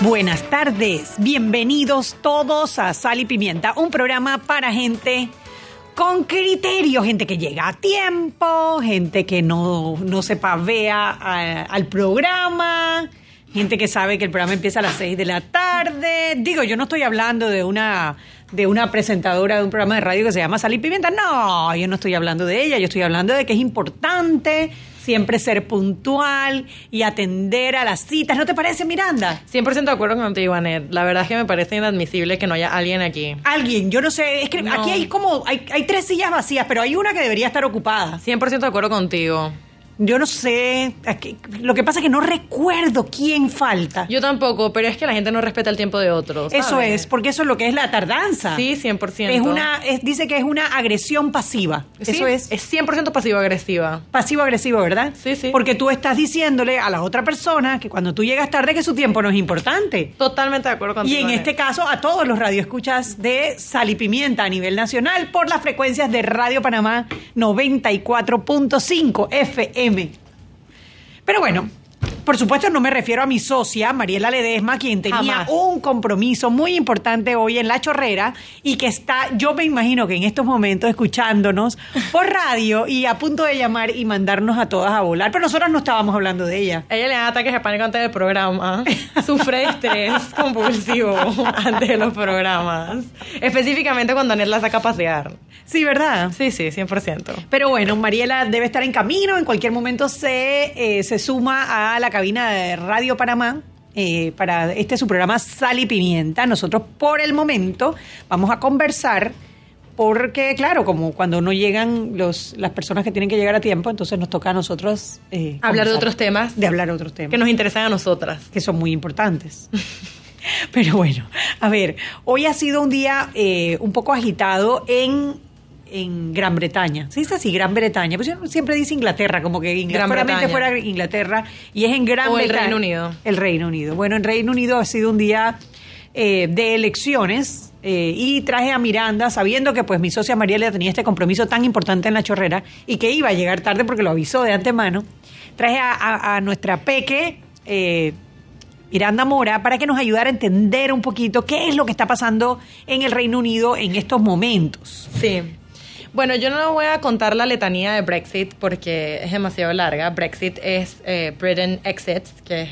Buenas tardes, bienvenidos todos a Sal y Pimienta, un programa para gente con criterio, gente que llega a tiempo, gente que no, no se pavea a- al programa, gente que sabe que el programa empieza a las 6 de la tarde. Digo, yo no estoy hablando de una de una presentadora de un programa de radio que se llama Sal y Pimienta. No, yo no estoy hablando de ella, yo estoy hablando de que es importante siempre ser puntual y atender a las citas. ¿No te parece, Miranda? 100% de acuerdo contigo, Anet. La verdad es que me parece inadmisible que no haya alguien aquí. Alguien, yo no sé, es que No. aquí hay como, hay, hay tres sillas vacías, pero hay una que debería estar ocupada. 100% de acuerdo contigo. Yo no sé, lo que pasa es que no recuerdo quién falta. Yo tampoco, pero es que la gente no respeta el tiempo de otros. eso es, porque eso es lo que es la tardanza. Sí, 100%. Es una, es- dice que es una agresión pasiva. Sí, eso es, Es 100% pasivo-agresiva. pasivo-agresivo, ¿verdad? Sí, sí. Porque tú estás diciéndole a la otra persona que cuando tú llegas tarde que su tiempo no es importante. Totalmente de acuerdo contigo. Y en este caso a todos los radioescuchas de Sal y Pimienta a nivel nacional por las frecuencias de Radio Panamá 94.5 FM. Pero bueno, por supuesto no me refiero a mi socia, Mariela Ledesma, quien tenía Jamás. un compromiso muy importante hoy en La Chorrera y que está, yo me imagino que en estos momentos escuchándonos por radio y a punto de llamar y mandarnos a todas a volar. Pero nosotros no estábamos hablando de ella. Ella le da ataques de pánico antes del programa. Sufre estrés compulsivo antes de los programas. Específicamente cuando Anet la saca a pasear. Sí, ¿verdad? Sí, sí, 100%. Pero bueno, Mariela debe estar en camino, en cualquier momento se, eh, se suma a la cabina de Radio Panamá. eh, para este su programa Sal y Pimienta. Nosotros por el momento vamos a conversar porque, claro, como cuando no llegan los, las personas que tienen que llegar a tiempo, entonces nos toca a nosotros eh, Hablar de otros temas De hablar de otros temas que nos interesan a nosotras. que son muy importantes. Pero bueno, a ver, hoy ha sido un día eh, un poco agitado en, en Gran Bretaña. ¿Se dice así, Gran Bretaña? Pues yo siempre dice Inglaterra, como que Inglaterra, Bretaña. fuera Inglaterra, y es en Gran O el Bretaña. Reino Unido. El Reino Unido. Bueno, en Reino Unido ha sido un día eh, de elecciones. eh, y traje a Miranda sabiendo que pues mi socia Mariela tenía este compromiso tan importante en la chorrera y que iba a llegar tarde porque lo avisó de antemano. Traje a, a- a nuestra peque eh, Miranda Mora para que nos ayudara a entender un poquito qué es lo que está pasando en el Reino Unido en estos momentos. Sí. Bueno, yo no voy a contar la letanía de Brexit porque es demasiado larga. Brexit es eh, Britain Exits, que es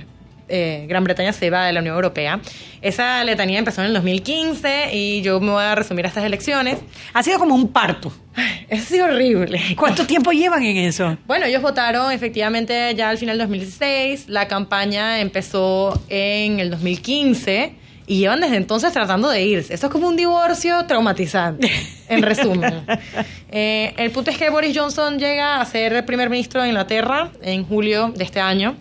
eh, Gran Bretaña se va de la Unión Europea. Esa letanía empezó en el 2015 y yo me voy a resumir a estas elecciones. Ha sido como un parto. Es sido horrible. ¿Cuánto tiempo llevan en eso? Bueno, ellos votaron efectivamente ya al final del 2016. La campaña empezó en el 2015 y llevan desde entonces tratando de irse. Eso es como un divorcio traumatizante, en resumen. Eh, el punto es que Boris Johnson llega a ser primer ministro de Inglaterra en julio de este año.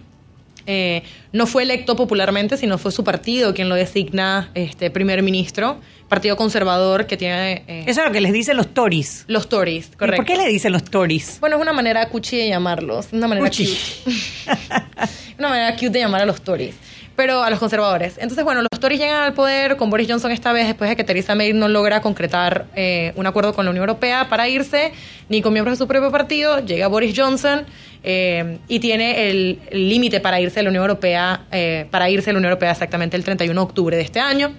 Eh, no fue electo popularmente, sino fue su partido quien lo designa este primer ministro, partido conservador que tiene eh, Eso es lo que les dicen los Tories. los Tories, ¿Y correcto. ¿Por qué le dicen los Tories? Bueno, es una manera cuchi de llamarlos, una manera Cuchi. cute. una manera cute de llamar a los Tories, pero a los conservadores. Entonces, bueno, los Tories llegan al poder con Boris Johnson esta vez después de que Theresa May no logra concretar eh, un acuerdo con la Unión Europea para irse, ni con miembros de su propio partido. Llega Boris Johnson eh, y tiene el límite para irse de la Unión Europea, eh, para irse de la Unión Europea exactamente el 31 de octubre de este año,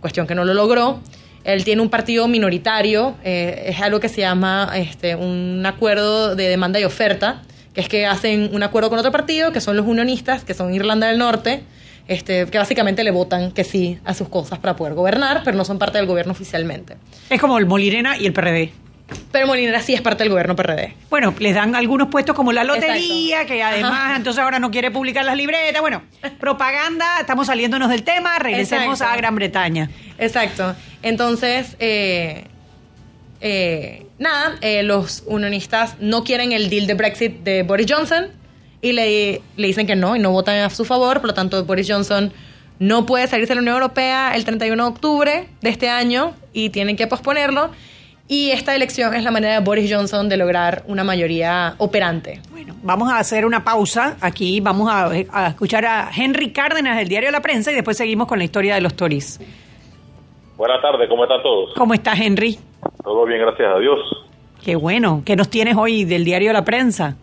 cuestión que no lo logró. Él tiene un partido minoritario, eh, es algo que se llama este, un acuerdo de demanda y oferta, que es que hacen un acuerdo con otro partido, que son los unionistas, que son Irlanda del Norte, este, que básicamente le votan que sí a sus cosas para poder gobernar, pero no son parte del gobierno oficialmente. Es como el Molirena y el PRD. Pero Molinera sí es parte del gobierno PRD. Bueno, les dan algunos puestos como la lotería, Exacto. que además Ajá. entonces ahora no quiere publicar las libretas. Bueno, propaganda, estamos saliéndonos del tema, regresemos Exacto. a Gran Bretaña. Exacto. Entonces, eh, eh, nada, eh, los unionistas no quieren el deal de Brexit de Boris Johnson y le, le dicen que no y no votan a su favor. Por lo tanto, Boris Johnson no puede salirse de la Unión Europea el 31 de octubre de este año y tienen que posponerlo. Y esta elección es la manera de Boris Johnson de lograr una mayoría operante. Bueno, vamos a hacer una pausa. Aquí vamos a, a escuchar a Henry Cárdenas del diario La Prensa y después seguimos con la historia de los Tories. Buenas tardes, ¿cómo están todos? ¿Cómo estás, Henry? Todo bien, gracias a Dios. Qué bueno. ¿Qué nos tienes hoy del diario La Prensa?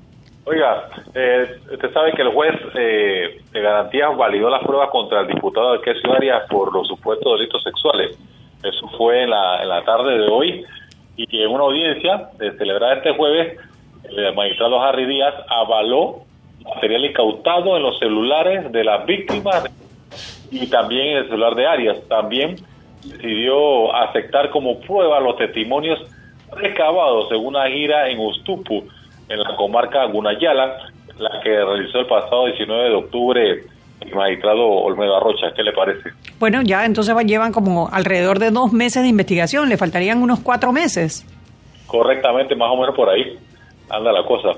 Oiga, eh, usted sabe que el juez eh, de garantías validó las pruebas contra el diputado de Queso Arias por los supuestos delitos sexuales. Eso fue en la, en la tarde de hoy y en una audiencia de celebrar este jueves, el magistrado Harry Díaz avaló material incautado en los celulares de las víctimas y también en el celular de Arias. También decidió aceptar como prueba los testimonios recabados en una gira en Ustupu, en la comarca Gunayala, la que realizó el pasado 19 de octubre el magistrado Olmedo Arrocha. ¿Qué le parece? Bueno, ya entonces llevan como alrededor de dos meses de investigación, le faltarían unos cuatro meses. Correctamente, más o menos por ahí anda la cosa.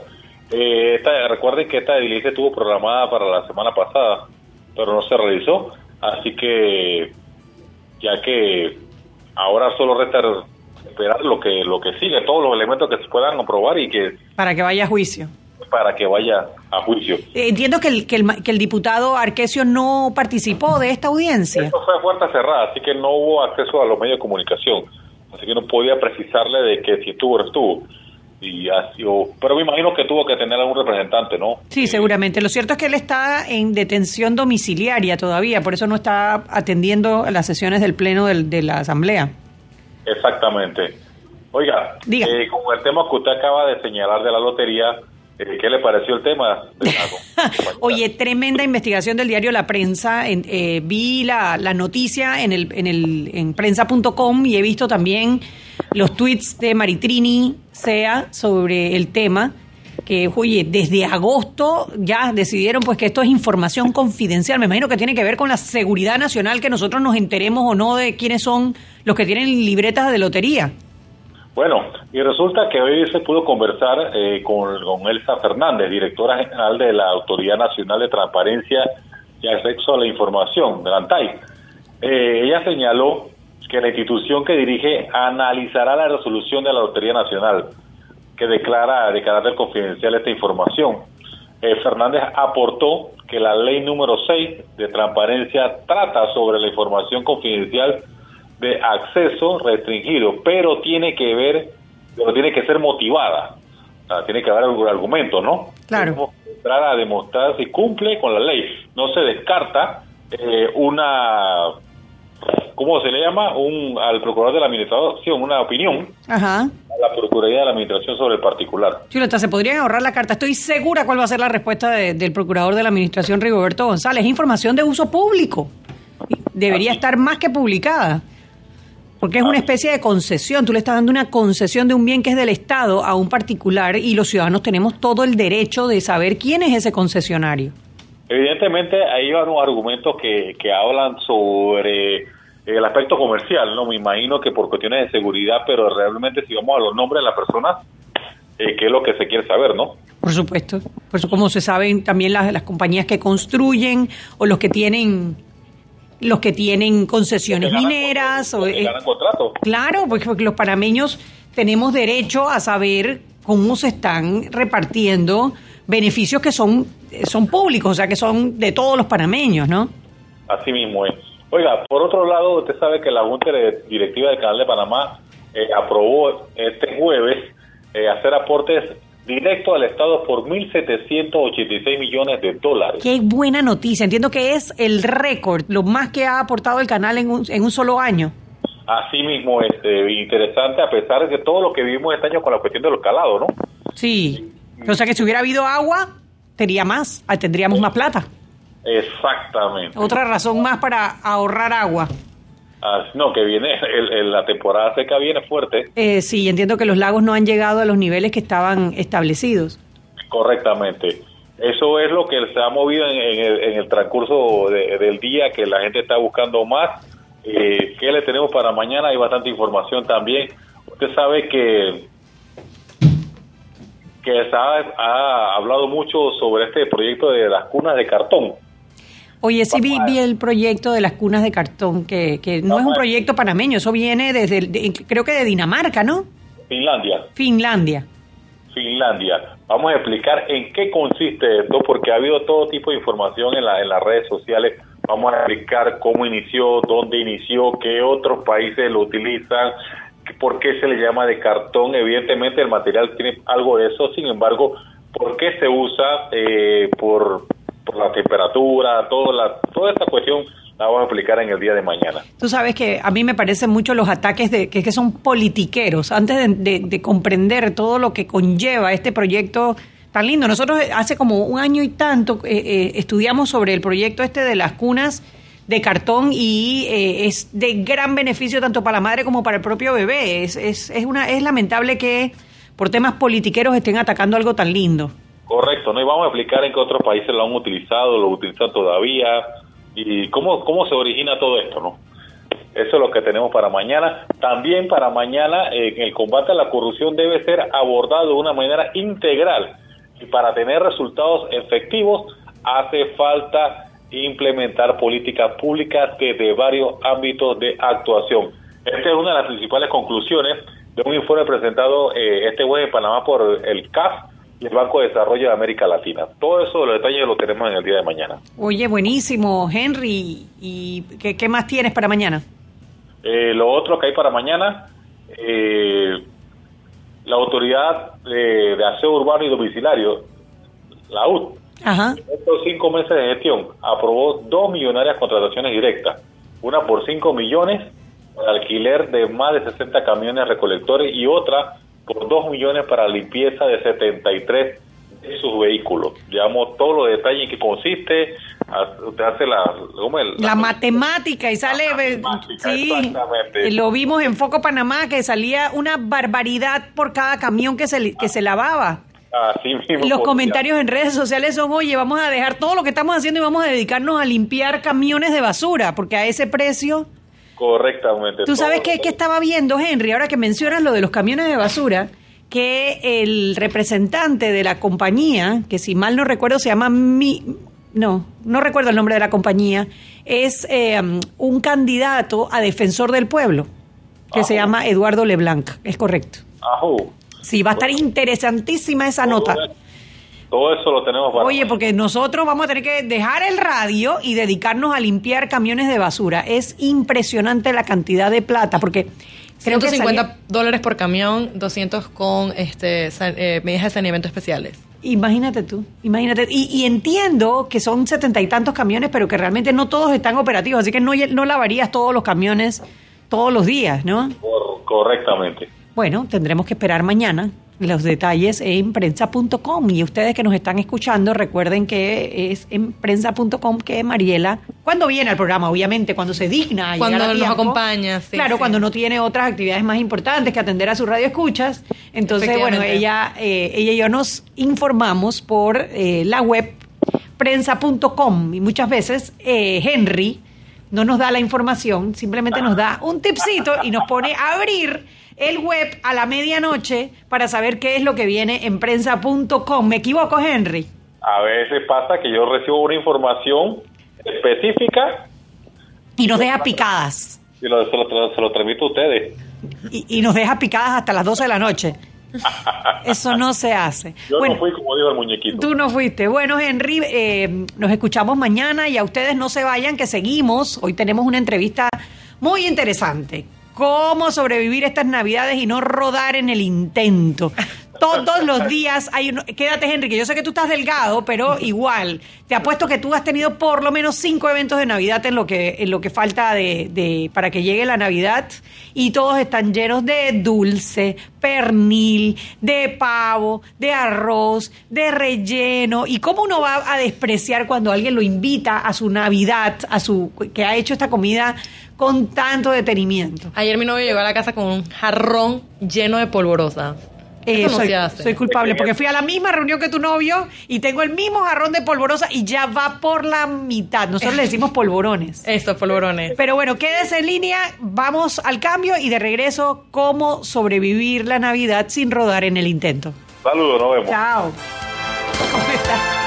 Eh, esta, recuerden que esta diligencia estuvo programada para la semana pasada, pero no se realizó, así que ya que ahora solo resta esperar lo que lo que sigue, todos los elementos que se puedan comprobar y que para que vaya a juicio. Para que vaya a juicio. Eh, entiendo que el, que el, que el diputado Arquesio no participó de esta audiencia. Esto fue a puerta cerrada, así que no hubo acceso a los medios de comunicación, así que no podía precisarle de que si estuvo o no estuvo. Y así, o, pero me imagino que tuvo que tener algún representante, ¿no? Sí, seguramente. Lo cierto es que él está en detención domiciliaria todavía, por eso no está atendiendo las sesiones del Pleno del, de la Asamblea. Exactamente. Oiga, eh, con el tema que usted acaba de señalar de la lotería, eh, ¿qué le pareció el tema? Oye, tremenda investigación del diario La Prensa. En, eh, vi la, la, noticia en el en el en prensa.com y he visto también los tweets de Maritrini Sea sobre el tema que, oye, desde agosto ya decidieron pues que esto es información confidencial. Me imagino que tiene que ver con la seguridad nacional, que nosotros nos enteremos o no de quiénes son los que tienen libretas de lotería. Bueno, y resulta que hoy se pudo conversar eh, con, Elsa Fernández, directora general de la Autoridad Nacional de Transparencia y Acceso a la Información, de la ANTAI. Eh, ella señaló que la institución que dirige analizará la resolución de la Lotería Nacional que declara de carácter confidencial esta información. Eh, Fernández aportó que la ley número 6 de transparencia trata sobre la información confidencial de acceso restringido, pero tiene que ver, pero tiene que ser motivada. O sea, tiene que haber algún argumento, ¿no? Claro. Entrar a demostrar si cumple con la ley. No se descarta eh, una ¿cómo se le llama? Un, al procurador de la administración, una opinión Ajá. a la Procuraduría de la Administración sobre el particular. Chuleta, se podrían ahorrar la carta. Estoy segura cuál va a ser la respuesta de, del procurador de la Administración, Rigoberto González. Información de uso público. Debería Así. estar más que publicada. Porque es una especie de concesión. Tú le estás dando una concesión de un bien que es del Estado a un particular y los ciudadanos tenemos todo el derecho de saber quién es ese concesionario. Evidentemente, ahí van unos argumentos que, que hablan sobre el aspecto comercial, ¿no? Me imagino que por cuestiones de seguridad, pero realmente si vamos a los nombres de las personas, eh, ¿qué es lo que se quiere saber, no? Por supuesto. Por eso, como se saben también las, las compañías que construyen o los que tienen los que tienen concesiones que mineras. o, que eh, ganan contrato. Claro, porque, porque los panameños tenemos derecho a saber cómo se están repartiendo beneficios que son, son públicos, o sea, que son de todos los panameños, ¿no? Así mismo es. Oiga, por otro lado, usted sabe que la Junta Directiva del Canal de Panamá eh, aprobó este jueves eh, hacer aportes directos al Estado por 1.786 millones de dólares. Qué buena noticia. Entiendo que es el récord, lo más que ha aportado el canal en un, en un solo año. Así mismo es eh, interesante, a pesar de todo lo que vivimos este año con la cuestión de los calados, ¿no? Sí. O sea que si hubiera habido agua, tendría más, tendríamos más plata. Exactamente. Otra razón más para ahorrar agua. Ah, no, que viene, el, el- la temporada seca viene fuerte, Eh, sí, entiendo que los lagos no han llegado a los niveles que estaban establecidos. correctamente. Eso es lo que se ha movido en, en el, en el transcurso de- del día, que la gente está buscando más. Eh, ¿Qué le tenemos para mañana? Hay bastante información también. Usted sabe que que se ha, ha hablado mucho sobre este proyecto de las cunas de cartón. Oye, sí vi, vi, el proyecto de las cunas de cartón, que, que no es un proyecto panameño, eso viene desde, creo que de Dinamarca, ¿no? Finlandia. Finlandia. Finlandia. Vamos a explicar en qué consiste esto, porque ha habido todo tipo de información en, la, en las redes sociales. Vamos a explicar cómo inició, dónde inició, qué otros países lo utilizan, por qué se le llama de cartón. Evidentemente el material tiene algo de eso, sin embargo, por qué se usa, eh, por, por la temperatura, toda, la, toda esta cuestión la vamos a explicar en el día de mañana. Tú sabes que a mí me parecen mucho los ataques de que, son politiqueros, antes de, comprender todo lo que conlleva este proyecto tan lindo. Nosotros hace como un año y tanto eh, eh, estudiamos sobre el proyecto este de las cunas de cartón y eh, es de gran beneficio tanto para la madre como para el propio bebé. Es, es, es, una, es lamentable que por temas politiqueros estén atacando algo tan lindo. Correcto, ¿no? Y vamos a explicar en qué otros países lo han utilizado, lo utilizan todavía y cómo, cómo se origina todo esto, ¿no? Eso es lo que tenemos para mañana. También para mañana eh, el combate a la corrupción debe ser abordado de una manera integral y para tener resultados efectivos hace falta implementar políticas públicas desde varios ámbitos de actuación. Esta es una de las principales conclusiones de un informe presentado eh, este jueves en Panamá por el CAF y el Banco de Desarrollo de América Latina. Todo eso, los detalles, lo tenemos en el día de mañana. Oye, buenísimo, Henry. ¿Y qué, más tienes para mañana? Eh, lo otro que hay para mañana, eh, la Autoridad de Aseo Urbano y Domiciliario, la UD, en estos cinco meses de gestión, aprobó dos millonarias contrataciones directas, una por cinco millones para alquiler de más de 60 camiones recolectores y otra por 2 millones para limpieza de 73 de sus vehículos. Llevamos todos los detalles en qué consiste, usted hace la, la, matemática y sale sí lo vimos en Foco Panamá que salía una barbaridad por cada camión que se que se lavaba. Así mismo los comentarios en redes sociales son oye vamos a dejar todo lo que estamos haciendo y vamos a dedicarnos a limpiar camiones de basura porque a ese precio Correctamente. Tú sabes que, estaba viendo, Henry, ahora que mencionas lo de los camiones de basura, que el representante de la compañía, que si mal no recuerdo se llama Mi, no, no recuerdo el nombre de la compañía, es eh, un candidato a defensor del pueblo, que se llama Eduardo Leblanc, es correcto. Ajú. Sí, va a estar interesantísima esa nota. Todo eso lo tenemos para. Oye, porque nosotros vamos a tener que dejar el radio y dedicarnos a limpiar camiones de basura. Es impresionante la cantidad de plata, porque. Creo 150 que dólares por camión, 200 con este, eh, medidas de saneamiento especiales. Imagínate tú, imagínate. Y, entiendo que son setenta y tantos camiones, pero que realmente no todos están operativos, así que no, no lavarías todos los camiones todos los días, ¿no? correctamente. Bueno, tendremos que esperar mañana los detalles en prensa.com y ustedes que nos están escuchando recuerden que es en prensa.com que Mariela cuando viene al programa obviamente cuando se digna cuando nos acompaña claro cuando no tiene otras actividades más importantes que atender a su radio escuchas entonces bueno ella eh, ella y yo nos informamos por eh, la web prensa.com y muchas veces eh, Henry no nos da la información simplemente nos da un tipcito y nos pone a abrir el web a la medianoche para saber qué es lo que viene en prensa.com. ¿Me equivoco, Henry? A veces pasa que yo recibo una información específica. Y nos deja picadas. Y lo, se, lo, transmito a ustedes. Y, nos deja picadas hasta las 12 de la noche. Eso no se hace. Yo no fui como digo el muñequito. Tú no fuiste. Bueno, Henry, eh, nos escuchamos mañana y a ustedes no se vayan, que seguimos. Hoy tenemos una entrevista muy interesante cómo sobrevivir estas navidades y no rodar en el intento. Todos los días hay uno. Quédate, Henry, yo sé que tú estás delgado, pero igual. Te apuesto que tú has tenido por lo menos cinco eventos de Navidad en lo que, en lo que falta de para que llegue la Navidad. Y todos están llenos de dulce, pernil, de pavo, de arroz, de relleno. ¿Y cómo uno va a despreciar cuando alguien lo invita a su Navidad, a su que ha hecho esta comida con tanto detenimiento. Ayer mi novio llegó a la casa con un jarrón lleno de polvorosa. Eh, soy, soy, culpable porque fui a la misma reunión que tu novio y tengo el mismo jarrón de polvorosa y ya va por la mitad. Nosotros le decimos polvorones. Esto, polvorones. Pero bueno, quédese en línea, vamos al cambio y de regreso, cómo sobrevivir la Navidad sin rodar en el intento. Saludos, nos vemos. Chao. ¿Cómo estás?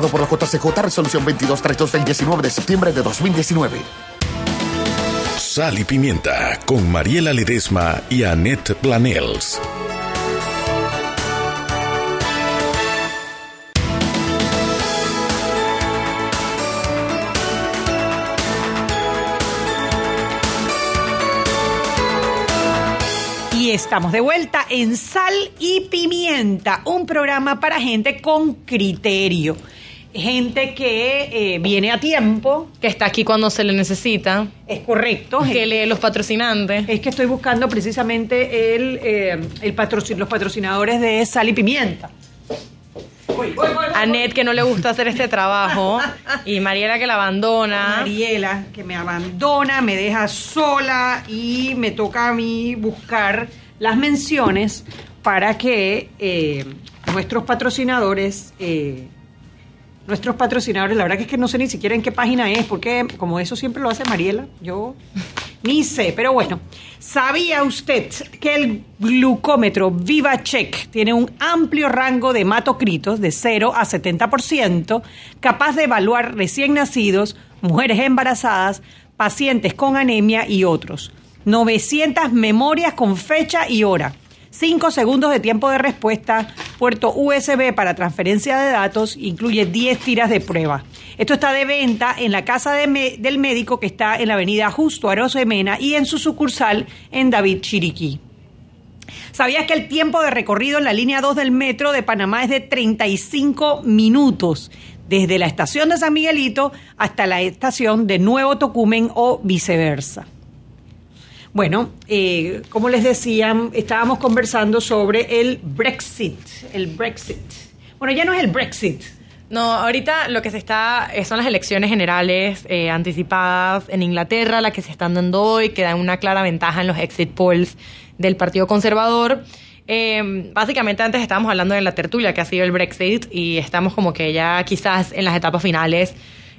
por la JCJ Resolución 2232 del 19 de septiembre de 2019. Sal y Pimienta con Mariela Ledesma y Annette Planels. Y estamos de vuelta en Sal y Pimienta, un programa para gente con criterio. Gente que eh, viene a tiempo. Que está aquí cuando se le necesita. Es correcto. Que lee los patrocinantes. Es que estoy buscando precisamente el, eh, el patrocin- los patrocinadores de Sal y Pimienta. Annette que no le gusta hacer este trabajo. Y Mariela que la abandona. Mariela, que me abandona, me deja sola y me toca a mí buscar las menciones para que eh, nuestros patrocinadores, eh, nuestros patrocinadores, la verdad que es que no sé ni siquiera en qué página es, porque como eso siempre lo hace Mariela, yo ni sé, pero bueno, ¿sabía usted que el glucómetro VivaCheck tiene un amplio rango de hematocritos de 0 a 70%, capaz de evaluar recién nacidos, mujeres embarazadas, pacientes con anemia y otros? 900 memorias con fecha y hora. 5 segundos de tiempo de respuesta, puerto USB para transferencia de datos, incluye 10 tiras de prueba. Esto está de venta en la casa de del médico que está en la avenida Justo Arosemena y en su sucursal en David Chiriquí. ¿Sabías que el tiempo de recorrido en la línea 2 del metro de Panamá es de 35 minutos? Desde la estación de San Miguelito hasta la estación de Nuevo Tocumen o viceversa. Bueno, eh, como les decía, estábamos conversando sobre el Brexit. El Brexit. Bueno, ya no es el Brexit. No, ahorita lo que se está eh, son las elecciones generales eh, anticipadas en Inglaterra, las que se están dando hoy, que dan una clara ventaja en los exit polls del Partido Conservador. Eh, básicamente antes estábamos hablando de la tertulia que ha sido el Brexit y estamos como que ya quizás en las etapas finales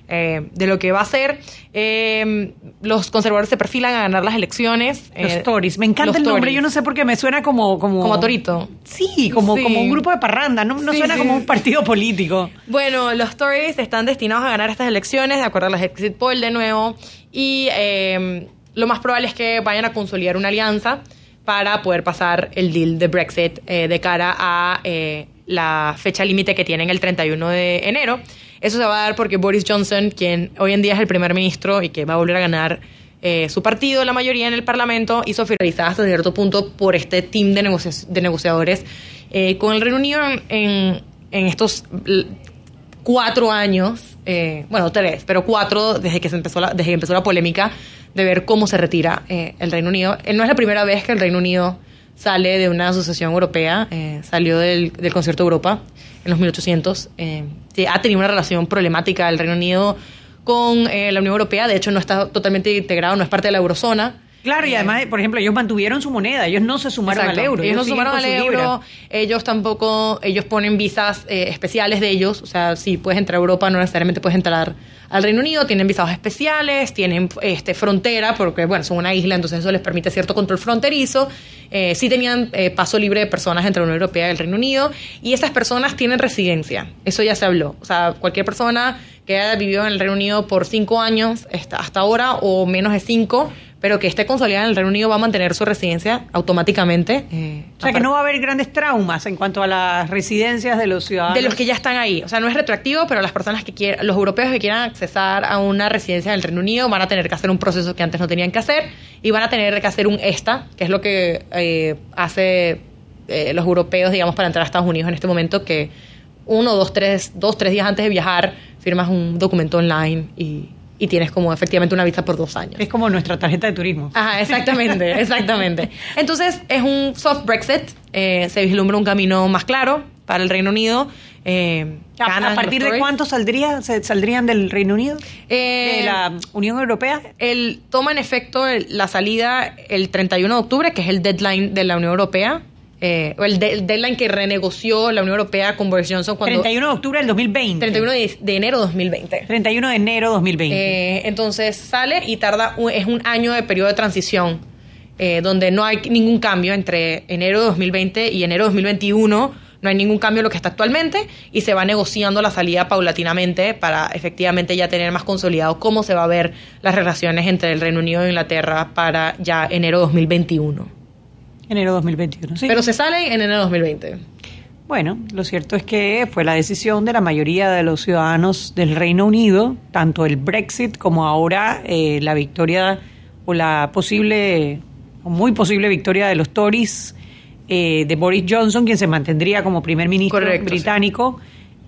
eh, de lo que va a ser. Eh, los conservadores se perfilan a ganar las elecciones. Los eh, Tories. Me encanta el nombre. Tories. Yo no sé por qué me suena como... Como, Como Torito. Sí, como, Sí. como un grupo de parranda. No, no Sí, suena sí. como un partido político. Bueno, los Tories están destinados a ganar estas elecciones, de acuerdo a las exit poll de nuevo, y eh, lo más probable es que vayan a consolidar una alianza para poder pasar el deal de Brexit de cara a la fecha límite que tienen el 31 de enero. Eso se va a dar porque Boris Johnson, quien hoy en día es el primer ministro y que va a volver a ganar eh, su partido, la mayoría en el Parlamento, hizo finalizada hasta cierto punto por este team de, de negociadores eh, con el Reino Unido en, en- estos cuatro años, eh, bueno, tres, pero cuatro desde que se empezó la, desde que empezó la polémica de ver cómo se retira eh, el Reino Unido. Eh, no es la primera vez que el Reino Unido sale de una asociación europea, eh, salió del, del Concierto de Europa en los 1800. eh, ha tenido una relación problemática el Reino Unido con eh, la Unión Europea, de hecho no está totalmente integrado, no es parte de la eurozona. Claro, y además, por ejemplo, ellos mantuvieron su moneda. Ellos no se sumaron Exacto. al euro. Ellos no sumaron al libra. euro. Ellos tampoco, ellos ponen visas eh, especiales de ellos. O sea, si puedes entrar a Europa, no necesariamente puedes entrar al Reino Unido. Tienen visados especiales, tienen este frontera, porque bueno, son una isla, entonces eso les permite cierto control fronterizo. Eh, sí tenían eh, paso libre de personas entre la Unión Europea y el Reino Unido. Y esas personas tienen residencia. Eso ya se habló. O sea, cualquier persona que haya vivido en el Reino Unido por cinco años hasta, hasta ahora o menos de cinco pero que esté consolidada en el Reino Unido va a mantener su residencia automáticamente. eh, O sea que no va a haber grandes traumas en cuanto a las residencias de los ciudadanos. de los que ya están ahí. O sea, no es retroactivo, pero las personas que quieran, los europeos que quieran accesar a una residencia del Reino Unido van a tener que hacer un proceso que antes no tenían que hacer y van a tener que hacer un ESTA, que es lo que eh, hace eh, los europeos, digamos, para entrar a Estados Unidos en este momento, que uno, dos, tres, dos, tres días antes de viajar firmas un documento online y, y tienes como efectivamente una visa por dos años. Es como nuestra tarjeta de turismo. Ajá, exactamente, exactamente. Entonces, es un soft Brexit. eh, se vislumbra un camino más claro para el Reino Unido. eh, ¿A, partir de cuánto saldría, se- saldrían del Reino Unido? Eh, de la Unión Europea. El, toma en efecto el- la salida el 31 de octubre, que es el deadline de la Unión Europea. Eh, o el, de- el deadline que renegoció la Unión Europea con Boris Johnson cuando... 31 de octubre del 2020. 31 de, de enero de 2020. 31 de enero 2020. Eh, entonces sale y tarda, un- es un año de periodo de transición, eh, donde no hay ningún cambio entre enero de 2020 y enero de 2021. No hay ningún cambio en lo que está actualmente y se va negociando la salida paulatinamente para efectivamente ya tener más consolidado cómo se va a ver las relaciones entre el Reino Unido e Inglaterra para ya enero de 2021. Enero 2021, sí. Pero se sale en enero de 2020. Bueno, lo cierto es que fue la decisión de la mayoría de los ciudadanos del Reino Unido, tanto el Brexit como ahora eh, la victoria o la posible, o muy posible victoria de los Tories, eh, de Boris Johnson, quien se mantendría como primer ministro Correcto, sí.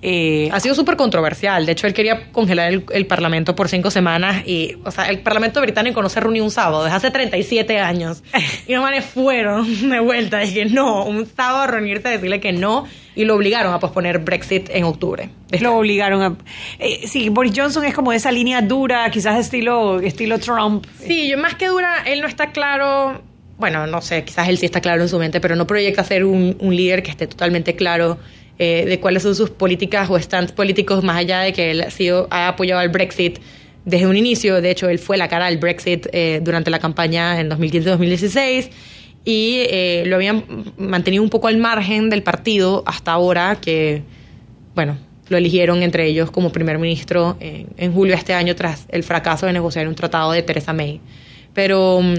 Eh, Ha sido súper controversial. De hecho, él quería congelar el, el Parlamento por cinco semanas. Y, o sea, el Parlamento británico no se reunió un sábado desde hace 37 años. Y los manes fueron de vuelta. Dije, no, un sábado a reunirse a decirle que no. Y lo obligaron a posponer Brexit en octubre. lo obligaron a... eh, sí, Boris Johnson es como de esa línea dura, quizás estilo, estilo Trump. Sí, yo más que dura, él no está claro. Bueno, no sé, quizás él sí está claro en su mente, pero no proyecta ser un, un líder que esté totalmente claro eh, de cuáles son sus políticas o stands políticos, más allá de que él ha, sido, ha apoyado al Brexit desde un inicio. De hecho, él fue la cara del Brexit eh, durante la campaña en 2015-2016 y eh, lo habían mantenido un poco al margen del partido hasta ahora que, bueno, lo eligieron entre ellos como primer ministro en, en julio de este año tras el fracaso de negociar un tratado de Theresa May. Pero mm,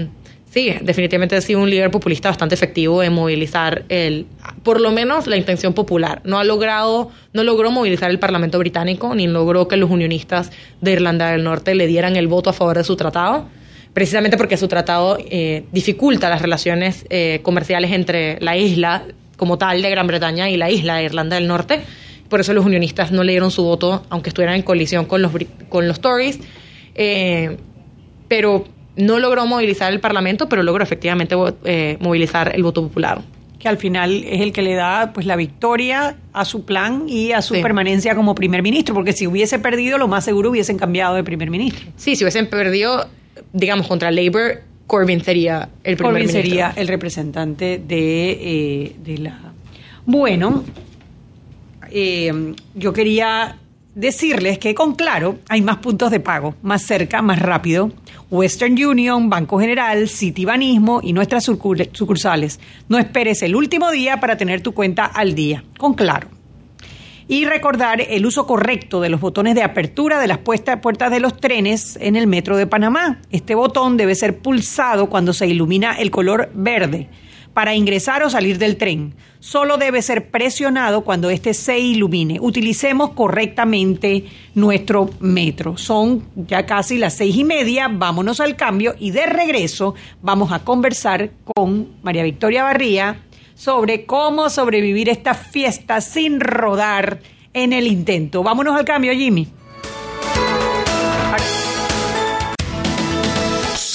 sí, definitivamente ha sido un líder populista bastante efectivo en movilizar el, por lo menos la intención popular. No ha logrado, no logró movilizar el Parlamento británico, ni logró que los unionistas de Irlanda del Norte le dieran el voto a favor de su tratado precisamente porque su tratado eh, dificulta las relaciones eh, comerciales entre la isla como tal de Gran Bretaña y la isla de Irlanda del Norte. Por eso los unionistas no le dieron su voto, aunque estuvieran en colisión con los, con los Tories. Eh, pero no logró movilizar el Parlamento, pero logró efectivamente eh, movilizar el voto popular. que al final es el que le da pues la victoria a su plan y a su Sí. permanencia como primer ministro, porque si hubiese perdido, lo más seguro hubiesen cambiado de primer ministro. Sí, si hubiesen perdido, digamos, contra Labour, Corbyn sería el primer Corbyn ministro. sería el representante de, eh, de la... Bueno, eh, yo quería decirles que con Claro hay más puntos de pago, más cerca, más rápido. Western Union, Banco General, Citibanismo y nuestras sucur- sucursales. No esperes el último día para tener tu cuenta al día. Con Claro. Y recordar el uso correcto de los botones de apertura de las puertas de los trenes en el metro de Panamá. Este botón debe ser pulsado cuando se ilumina el color verde para ingresar o salir del tren. Solo debe ser presionado cuando éste se ilumine. Utilicemos correctamente nuestro metro. Son ya casi las seis y media. Vámonos al cambio y de regreso vamos a conversar con María Victoria Barría sobre cómo sobrevivir esta fiesta sin rodar en el intento. Vámonos al cambio, Jimmy.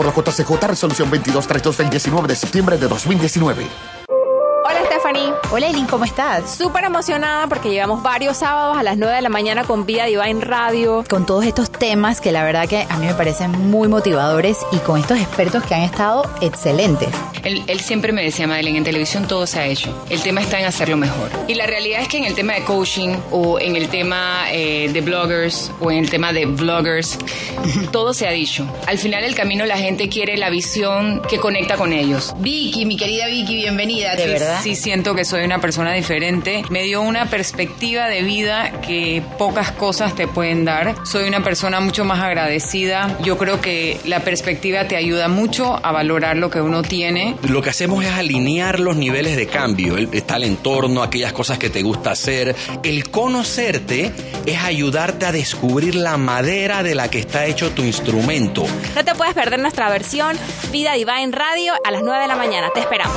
por la JCJ, resolución 2232 del 19 de septiembre de 2019. Hola, Stephanie. Stephanie. Hola Eileen, ¿cómo estás? Súper emocionada porque llevamos varios sábados a las 9 de la mañana con Vida Divine Radio. Con todos estos temas que la verdad que a mí me parecen muy motivadores y con estos expertos que han estado excelentes. Él, él siempre me decía, Madeleine, en televisión todo se ha hecho. El tema está en hacerlo mejor. Y la realidad es que en el tema de coaching o en el tema eh, de bloggers o en el tema de vloggers, todo se ha dicho. Al final del camino la gente quiere la visión que conecta con ellos. Vicky, mi querida Vicky, bienvenida. De Sí, verdad. Sí, siento que soy una persona diferente. Me dio una perspectiva de vida que pocas cosas te pueden dar. Soy una persona mucho más agradecida. Yo creo que la perspectiva te ayuda mucho a valorar lo que uno tiene. Lo que hacemos es alinear los niveles de cambio. El- Está el entorno, aquellas cosas que te gusta hacer. El conocerte es ayudarte a descubrir la madera de la que está hecho tu instrumento. No te puedes perder nuestra versión Vida Divine Radio a las 9 de la mañana. Te esperamos.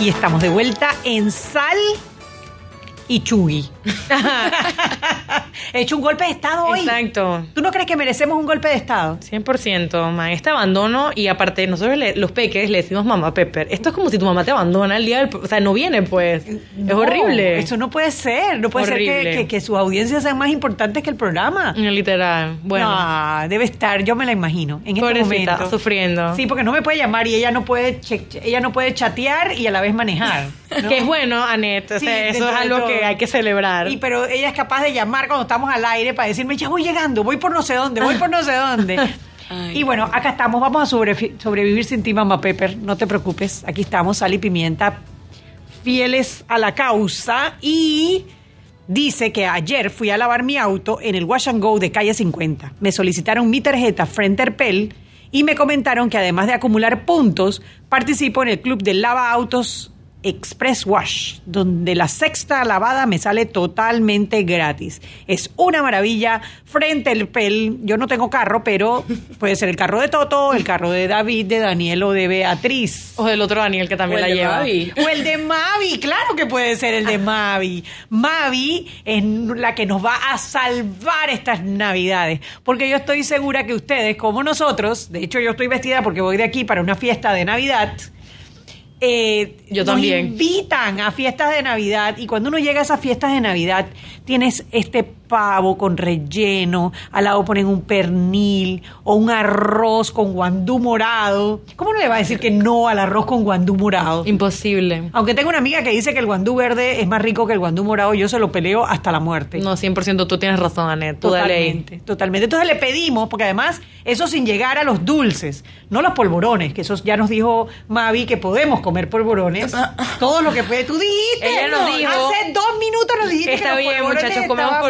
Y estamos de vuelta en Sal y Chugui. He hecho un golpe de estado hoy. Exacto. ¿Tú no crees que merecemos un golpe de estado? 100%, man. Este abandono, y aparte, nosotros le- los peques le decimos mamá Pepper. Esto es como si tu mamá te abandona el día del. O sea, no viene, pues. es horrible. Eso no puede ser. No puede ser que, que, que sus audiencias sean más importantes que el programa. Literal. Bueno. No, debe estar, yo me la imagino. En este Pobrecita, momento. sufriendo. Sí, porque no me puede llamar y ella no puede che- ella no puede chatear y a la vez manejar. ¿No? Que es bueno, Annette. O Sí, sea, eso es algo que hay que celebrar. Y pero ella es capaz de llamar cuando estamos al aire para decirme, ya voy llegando, voy por no sé dónde, voy por no sé dónde. y bueno, acá estamos, vamos a sobrevivir sin ti, mamá Pepper, no te preocupes, aquí estamos, Sal y Pimienta, fieles a la causa y dice que ayer fui a lavar mi auto en el Wash and Go de calle 50. Me solicitaron mi tarjeta Frenterpel y me comentaron que además de acumular puntos, participo en el club de lava autos Express Wash, donde la sexta lavada me sale totalmente gratis. Es una maravilla. Frente al pel, yo no tengo carro, pero puede ser el carro de Toto, el carro de David, de Daniel o de Beatriz. O del otro Daniel que también O la el de lleva. Mavi. O el de Mavi, claro que puede ser el de Mavi. Mavi es la que nos va a salvar estas navidades. Porque yo estoy segura que ustedes, como nosotros, de hecho yo estoy vestida porque voy de aquí para una fiesta de Navidad. Eh, Yo nos también. invitan a fiestas de Navidad y cuando uno llega a esas fiestas de Navidad tienes este pavo con relleno, al lado ponen un pernil o un arroz con guandú morado. ¿Cómo no le va a decir que no al arroz con guandú morado? Imposible. Aunque tengo una amiga que dice que el guandú verde es más rico que el guandú morado, yo se lo peleo hasta la muerte. No, 100% tú tienes razón, Annette. Tú dale ahí. Totalmente, totalmente. Entonces le pedimos, porque además, eso sin llegar a los dulces, no los polvorones, que eso ya nos dijo Mavi que podemos comer polvorones. Todo lo que puede. Tú dijiste. Ella nos ¿no? dijo- Hace dos minutos nos dijiste Está que los bien, polvorones muchachos, comemos bien.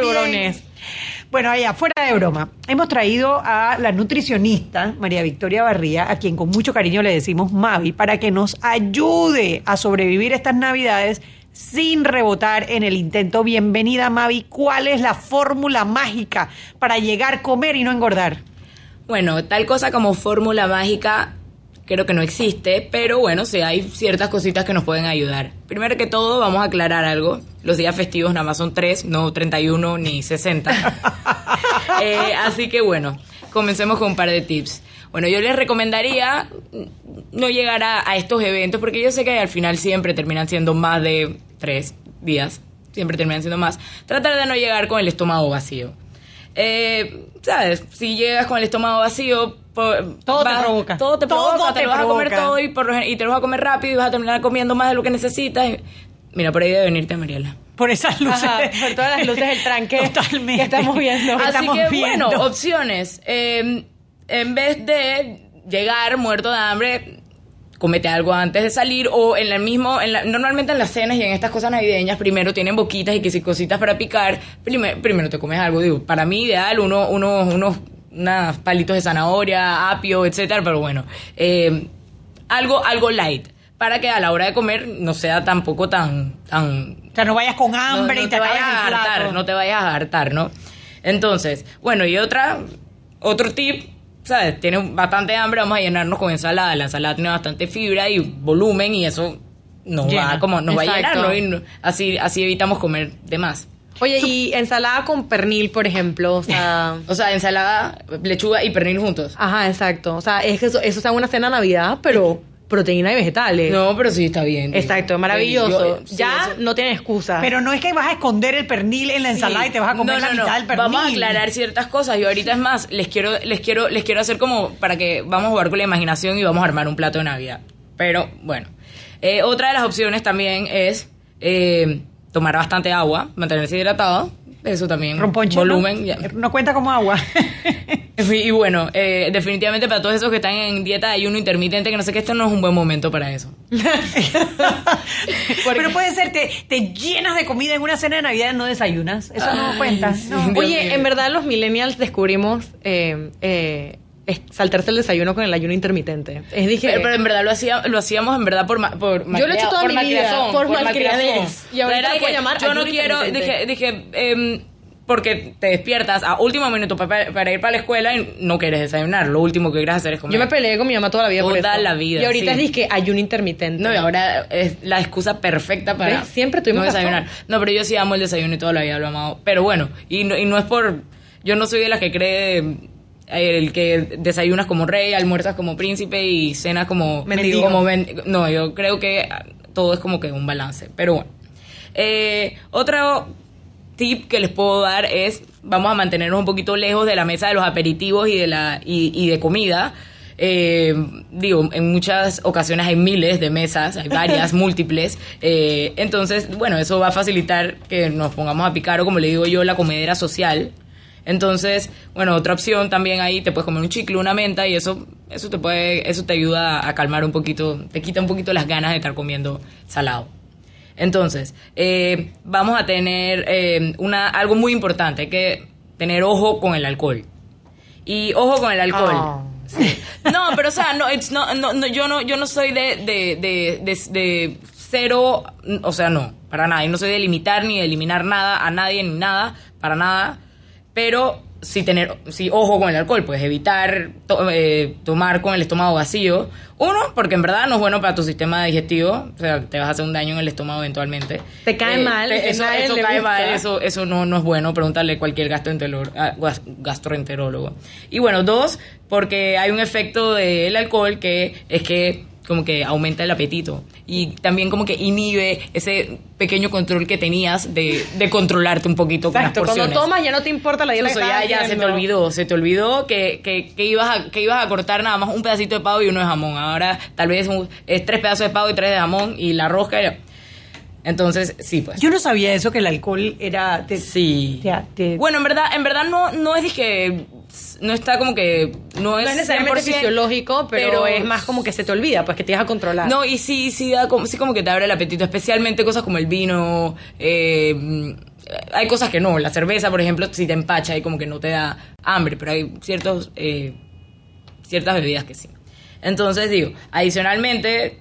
Bueno, allá, fuera de broma, hemos traído a la nutricionista María Victoria Barría, a quien con mucho cariño le decimos Mavi, para que nos ayude a sobrevivir estas navidades sin rebotar en el intento. Bienvenida, Mavi. ¿Cuál es la fórmula mágica para llegar, comer y no engordar? Bueno, tal cosa como fórmula mágica creo que no existe, pero bueno, sí hay ciertas cositas que nos pueden ayudar. Primero que todo, vamos a aclarar algo. Los días festivos nada más son tres, no 31 ni 60. Eh, así que bueno, comencemos con un par de tips. Bueno, yo les recomendaría no llegar a, a estos eventos porque yo sé que al final siempre terminan siendo más de tres días, siempre terminan siendo más. Tratar de no llegar con el estómago vacío. Eh, ¿Sabes? Si llegas con el estómago vacío, Todo te vas- provoca. Todo te Todo provoca, te, te lo vas a comer todo y, por te lo vas a comer rápido y vas a terminar comiendo más de lo que necesitas. y Mira, por ahí debe venirte Mariela. Por esas luces. Ajá, por todas las luces del tranque Totalmente. que estamos viendo. Así estamos que viendo. bueno, opciones. Eh, en vez de llegar muerto de hambre, comete algo antes de salir o en el mismo, en la- normalmente en las cenas y en estas cosas navideñas primero tienen boquitas y que si cositas para picar, primer- primero te comes algo, digo, para mí ideal uno, uno, unos unos palitos de zanahoria, apio, etcétera, pero bueno, eh, algo, algo light para que a la hora de comer no sea tampoco tan, tan O sea, no vayas con hambre no, no y te, te vayas a hartar, no te vayas a hartar, ¿no? Entonces, bueno, y otra, otro tip, ¿sabes? Tienes bastante hambre, vamos a llenarnos con ensalada. La ensalada tiene bastante fibra y volumen y eso nos Llena. va como nos va a llenar, ¿no? Así, así evitamos comer de más. Oye, y ensalada con pernil, por ejemplo, o sea... O sea, ensalada, lechuga y pernil juntos. Ajá, exacto. O sea, es que eso, eso es una cena de Navidad, pero proteína y vegetales. No, pero sí está bien. Exacto, maravilloso. Yo- sí, ya eso- no tiene excusa. Pero no es que vas a esconder el pernil en la ensalada Sí. y te vas a comer No, la no. mitad del pernil. Vamos a aclarar ciertas cosas y ahorita es más, les quiero, les quiero, les quiero hacer como para que vamos a jugar con la imaginación y vamos a armar un plato de Navidad. Pero bueno, Eh, otra de las opciones también es eh, tomar bastante agua, mantenerse hidratado. Eso también. Romponche, volumen. ¿no? ya. No cuenta como agua. Y bueno, eh, definitivamente para todos esos que están en dieta de ayuno intermitente, que no sé qué, esto no es un buen momento para eso. Pero puede ser, te, te llenas de comida en una cena de Navidad y no desayunas. Eso no Ay, cuenta. sí. No. Dios Oye, mío. en verdad los millennials descubrimos eh, eh, saltarse el desayuno con el ayuno intermitente. Es dije, Pero, pero en verdad lo, hacía, lo hacíamos en verdad por ma- por Yo lo he hecho toda por mi vida, por malcriadez. Y lo de puedo llamar Yo no quiero, dije, dije em, porque te despiertas a último minuto para, para ir para la escuela y no quieres desayunar. Lo último que quieres hacer es comer. yo me peleé con mi mamá toda la vida por Toda eso. la vida, Y ahorita sí. es dije ayuno intermitente. No, y ahora es la excusa perfecta para ¿Ves? Siempre tuvimos no razón. desayunar. No, pero yo sí amo el desayuno y toda la vida lo he amado. Pero bueno, y no, y no es por... Yo no soy de las que cree eh, el que desayunas como rey, almuerzas como príncipe y cenas como... Mendigo. como men- no, yo creo que todo es como que un balance. Pero bueno. Eh, otro tip que les puedo dar es vamos a mantenernos un poquito lejos de la mesa de los aperitivos y de la y, y de comida. Eh, digo en muchas ocasiones hay miles de mesas hay varias múltiples. Eh, entonces bueno eso va a facilitar que nos pongamos a picar o como le digo yo la comedera social. Entonces, bueno, otra opción también ahí, te puedes comer un chicle, una menta y eso, eso te puede, eso te ayuda a calmar un poquito, te quita un poquito las ganas de estar comiendo salado. Entonces, eh, vamos a tener eh, una, algo muy importante, hay que tener ojo con el alcohol. Y ojo con el alcohol. Ah. Sí. No, pero o sea, no, no, no, no, yo no, yo no soy de, de, de, de, de cero, o sea, no, para nada. Yo no soy de limitar ni de eliminar nada a nadie ni nada, para nada. Pero sí tener, sí, ojo con el alcohol, pues evitar to- eh, tomar con el estómago vacío. Uno, porque en verdad no es bueno para tu sistema digestivo, o sea, te vas a hacer un daño en el estómago eventualmente. Te cae mal, te- que eso eso cae gusta. mal, eso, eso no, no es bueno, preguntarle a cualquier gastroenterólogo, gas- gastroenterólogo. Y bueno, dos, porque hay un efecto del alcohol que es que como que aumenta el apetito y también como que inhibe ese pequeño control que tenías de, de controlarte un poquito con las Exacto, cuando porciones. tomas ya no te importa la dieta Eso que ya, ya se te olvidó, se te olvidó que, que, que ibas a, que ibas a cortar nada más un pedacito de pavo y uno de jamón. Ahora tal vez un- es tres pedazos de pavo y tres de jamón y la rosca. ya. Entonces, sí, pues. Yo no sabía eso, que el alcohol era... te- Sí. te- te- Bueno, en verdad, en verdad no, no es de que no está como que no es, No es necesariamente 100%, fisiológico, pero, es más como que se te olvida, pues que te vas a controlar. No, y sí, sí, da como, sí como que te abre el apetito, especialmente cosas como el vino. eh, hay cosas que no, la cerveza, por ejemplo, si te empacha y como que no te da hambre, pero hay ciertos, eh, ciertas bebidas que sí. Entonces digo, adicionalmente,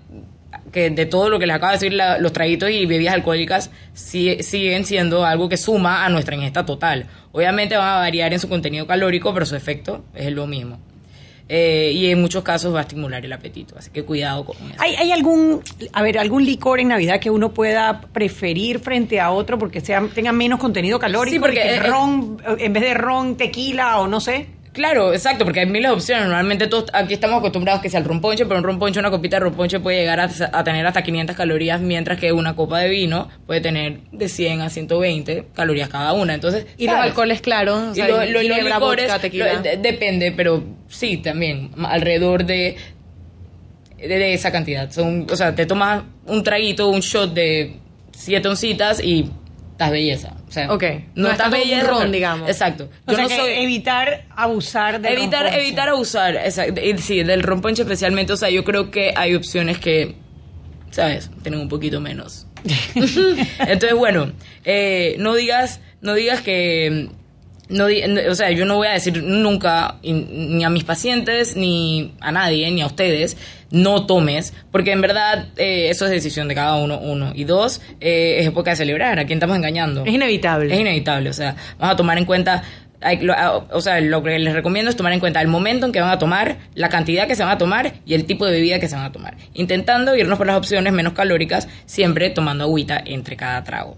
que de todo lo que les acabo de decir, la- los traguitos y bebidas alcohólicas siguen siendo algo que suma a nuestra ingesta total. Obviamente van a variar en su contenido calórico, pero su efecto es lo mismo. Eh, y en muchos casos va a estimular el apetito, así que cuidado con eso. ¿Hay, hay algún, a ver, algún licor en Navidad que uno pueda preferir frente a otro porque sea, tenga menos contenido calórico? Sí, porque y que es- ron, en vez de ron, tequila o no sé. Claro, exacto, porque hay miles de opciones. Normalmente todos aquí estamos acostumbrados que sea el romponche, pero un romponche, una copita de romponche puede llegar a, a tener hasta 500 calorías, mientras que una copa de vino puede tener de 100 a 120 calorías cada una. Entonces, Y los ¿sabes? alcoholes claros, o Y sea, lo- lo- los licores, vodka, tequila. lo- de- depende, pero sí, también, alrededor de, de, de esa cantidad. Son, o sea, te tomas un traguito, un shot de siete oncitas y estás belleza. O sea, Ok. no, No estás belleza. ron, digamos. Exacto. O Yo sea no que soy evitar abusar del evitar romponche. evitar abusar exacto, y sí del romponche especialmente o sea yo creo que hay opciones que sabes tienen un poquito menos entonces bueno eh, no digas no digas que no o sea yo no voy a decir nunca ni a mis pacientes ni a nadie ni a ustedes no tomes porque en verdad eh, eso es decisión de cada uno uno y dos eh, es época de celebrar a quién estamos engañando Es inevitable. es inevitable, o sea, vamos a tomar en cuenta, hay- lo- a- o sea, lo que les recomiendo es tomar en cuenta el momento en que van a tomar, la cantidad que se van a tomar y el tipo de bebida que se van a tomar. Intentando irnos por las opciones menos calóricas, siempre tomando agüita entre cada trago.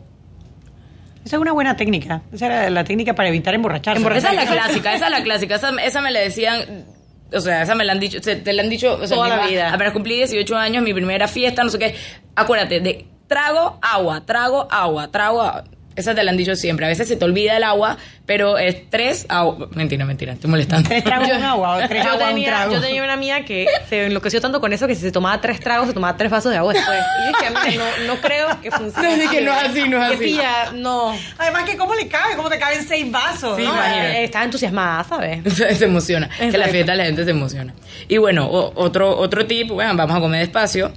Esa es una buena técnica. Esa era la técnica para evitar emborracharse. Esa es la clásica, esa es la clásica, esa, esa me la decían... O sea, esa me la han dicho, se- te la han dicho o sea, Toda mi la vida. Apenas cumplí 18 años, mi primera fiesta, no sé qué. Acuérdate, de trago, agua, trago, agua, trago, agua. Esa te la han dicho siempre. A veces se te olvida el agua, pero es tres agua. Mentira, mentira, estoy molestando. Tres tragos con agua o tres yo, aguas un tenía, trago. yo tenía una amiga que se enloqueció tanto con eso que si se tomaba tres tragos, se tomaba tres vasos de agua después. Y yo dije, amiga, no, no creo que funcione. No, dije, no es así, no es Que así. pilla, no. Además que cómo le cabe, cómo te caben seis vasos. Sí, ¿no? imagínate. Eh, Estaba entusiasmada, ¿sabes? se emociona. Que la fiesta la gente se emociona. Y bueno, otro, otro tip, bueno, vamos a comer despacio.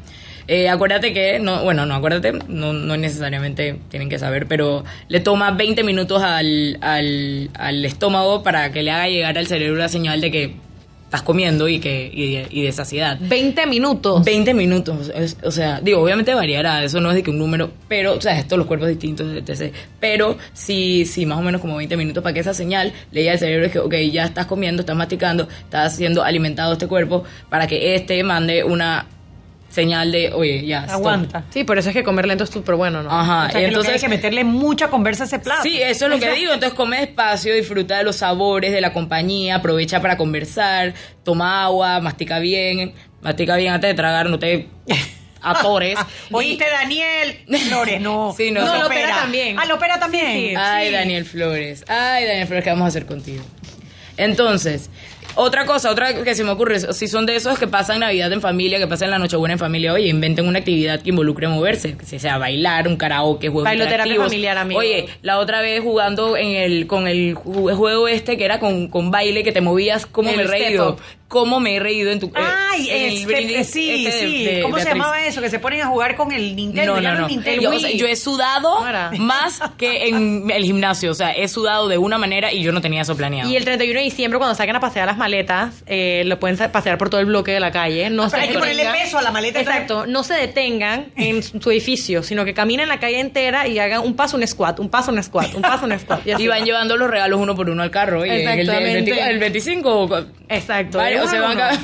Eh, acuérdate que, no, bueno, no, acuérdate, no, no necesariamente tienen que saber, pero le toma 20 minutos al, al, al estómago para que le haga llegar al cerebro la señal de que estás comiendo y que y de, y de saciedad. 20 minutos. 20 minutos, es- o sea, digo, obviamente variará, eso no es de que un número, pero, o sea, todos los cuerpos distintos, etc. Pero sí, sí, más o menos como 20 minutos para que esa señal le llegue al cerebro es que, ok, ya estás comiendo, estás masticando, estás siendo alimentado este cuerpo para que este mande una señal de, oye, ya, stop. Aguanta. Sí, por eso es que comer lento es súper bueno, ¿no? Ajá, O sea, que entonces hay que meterle mucha conversa a ese plato. Sí, eso es lo que digo. Entonces come despacio, disfruta de los sabores, de la compañía, aprovecha para conversar, toma agua, mastica bien, mastica bien antes de tragar, no te atores. Oíste, Daniel Flores, no. Sí, no, no lo opera opera también. Ah, lo opera también. Sí, sí. Ay, Sí. Daniel Flores. Ay, Daniel Flores, ¿qué vamos a hacer contigo? Entonces, otra cosa, otra que se me ocurre, si son de esos que pasan Navidad en familia, que pasan la Nochebuena en familia, oye, inventen una actividad que involucre moverse, que sea bailar, un karaoke, juegos Bailoterapia familiar, amigo. Oye, la otra vez jugando en el con el ju- juego este que era con, con baile que te movías, ¿cómo El me he step reído? ¿Cómo me he reído en tu eh, Ay, el brindis sí, este de- sí. de ¿Cómo se llamaba eso? Que se ponen a jugar con el Nintendo. No, ya no, no. Nintendo Yo, Wii. o sea, yo he sudado Para. más que en el gimnasio. O sea, he sudado de una manera y yo no tenía eso planeado. Y el 31 de diciembre, cuando saquen a pasear las maletas, eh, lo pueden pasear por todo el bloque de la calle. No Ah, pero se hay que ponerle detengan. peso a la maleta. Exacto, no se detengan en su edificio, sino que caminen la calle entera y hagan un paso, un squat, un paso, un squat, un paso, un squat. Y, van va. llevando los regalos uno por uno al carro. Y el, el, Exactamente. el 25. o- Exacto. Vale, o se van ca-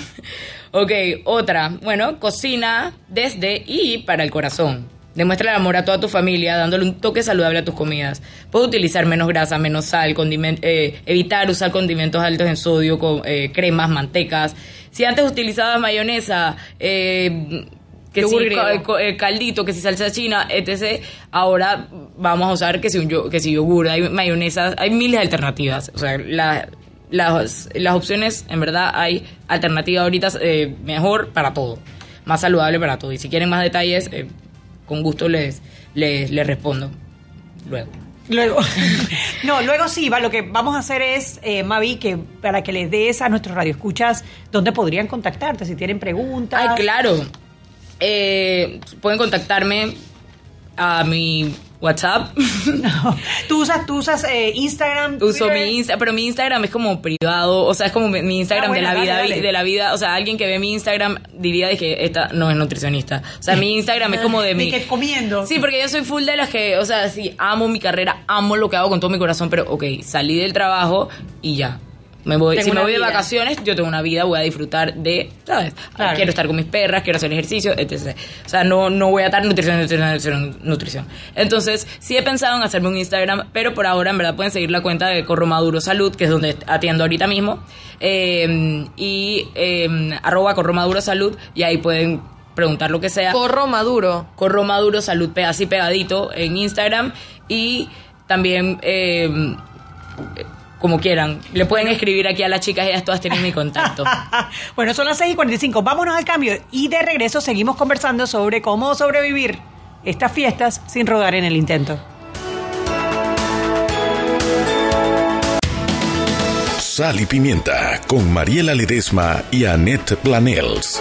Ok, otra. Bueno, cocina desde y para el corazón. Demuestra el amor a toda tu familia dándole un toque saludable a tus comidas. Puedes utilizar menos grasa, menos sal, eh, evitar usar condimentos altos en sodio, co- eh, cremas, mantecas. Si antes utilizabas mayonesa, eh, que si caldito, que si salsa china, etc. Ahora vamos a usar que si un yo- que si yogur, hay mayonesa, hay miles de alternativas. O sea, la- las, las opciones, en verdad, hay alternativa ahorita eh, mejor para todo, más saludable para todo. Y si quieren más detalles, eh, con gusto les, les, les respondo luego. Luego, no, luego sí, va, lo que vamos a hacer es, eh, Mavi, que para que les des a nuestros radioescuchas dónde podrían contactarte, si tienen preguntas. Ay, claro. Eh, pueden contactarme a mi WhatsApp. Tú usas, tú usas eh, Instagram. Uso Twitter? mi Instagram, pero mi Instagram es como privado, o sea, es como mi Instagram Ah, bueno, de la dale, vida, dale. de la vida, o sea, alguien que ve mi Instagram diría de que esta no es nutricionista. O sea, mi Instagram es como de De mi que comiendo. Sí, porque yo soy full de las que, o sea, sí, amo mi carrera, amo lo que hago con todo mi corazón, pero ok, salí del trabajo y ya. Me voy, Tengo si me voy de vacaciones, yo tengo una vida, voy a disfrutar de, ¿sabes? Claro. Quiero estar con mis perras, quiero hacer ejercicio, etc. O sea, no, no voy a estar nutrición, nutrición, nutrición, nutrición. Entonces, sí he pensado en hacerme un Instagram, pero por ahora, en verdad, pueden seguir la cuenta de Corro Maduro Salud, que es donde atiendo ahorita mismo, eh, y eh, arroba Corro Maduro Salud, y ahí pueden preguntar lo que sea. Corro Maduro. Corro Maduro Salud, así pegadito en Instagram y también eh, como quieran. Le pueden escribir aquí a las chicas, ellas todas tienen mi contacto. bueno, son las 6 y 45. Vámonos al cambio y de regreso seguimos conversando sobre cómo sobrevivir estas fiestas sin rodar en el intento. Sal y Pimienta con Mariela Ledesma y Annette Planels.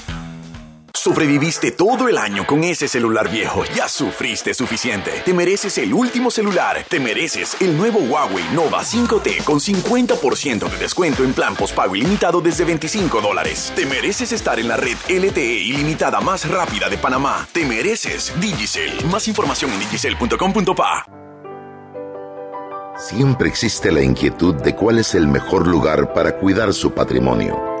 Sobreviviste todo el año con ese celular viejo. Ya sufriste suficiente. Te mereces el último celular. Te mereces el nuevo Huawei Nova 5T con 50% de descuento en plan postpago ilimitado desde 25 dólares. Te mereces estar en la red LTE ilimitada más rápida de Panamá. Te mereces Digicel. Más información en digicel.com.pa. Siempre existe la inquietud de cuál es el mejor lugar para cuidar su patrimonio.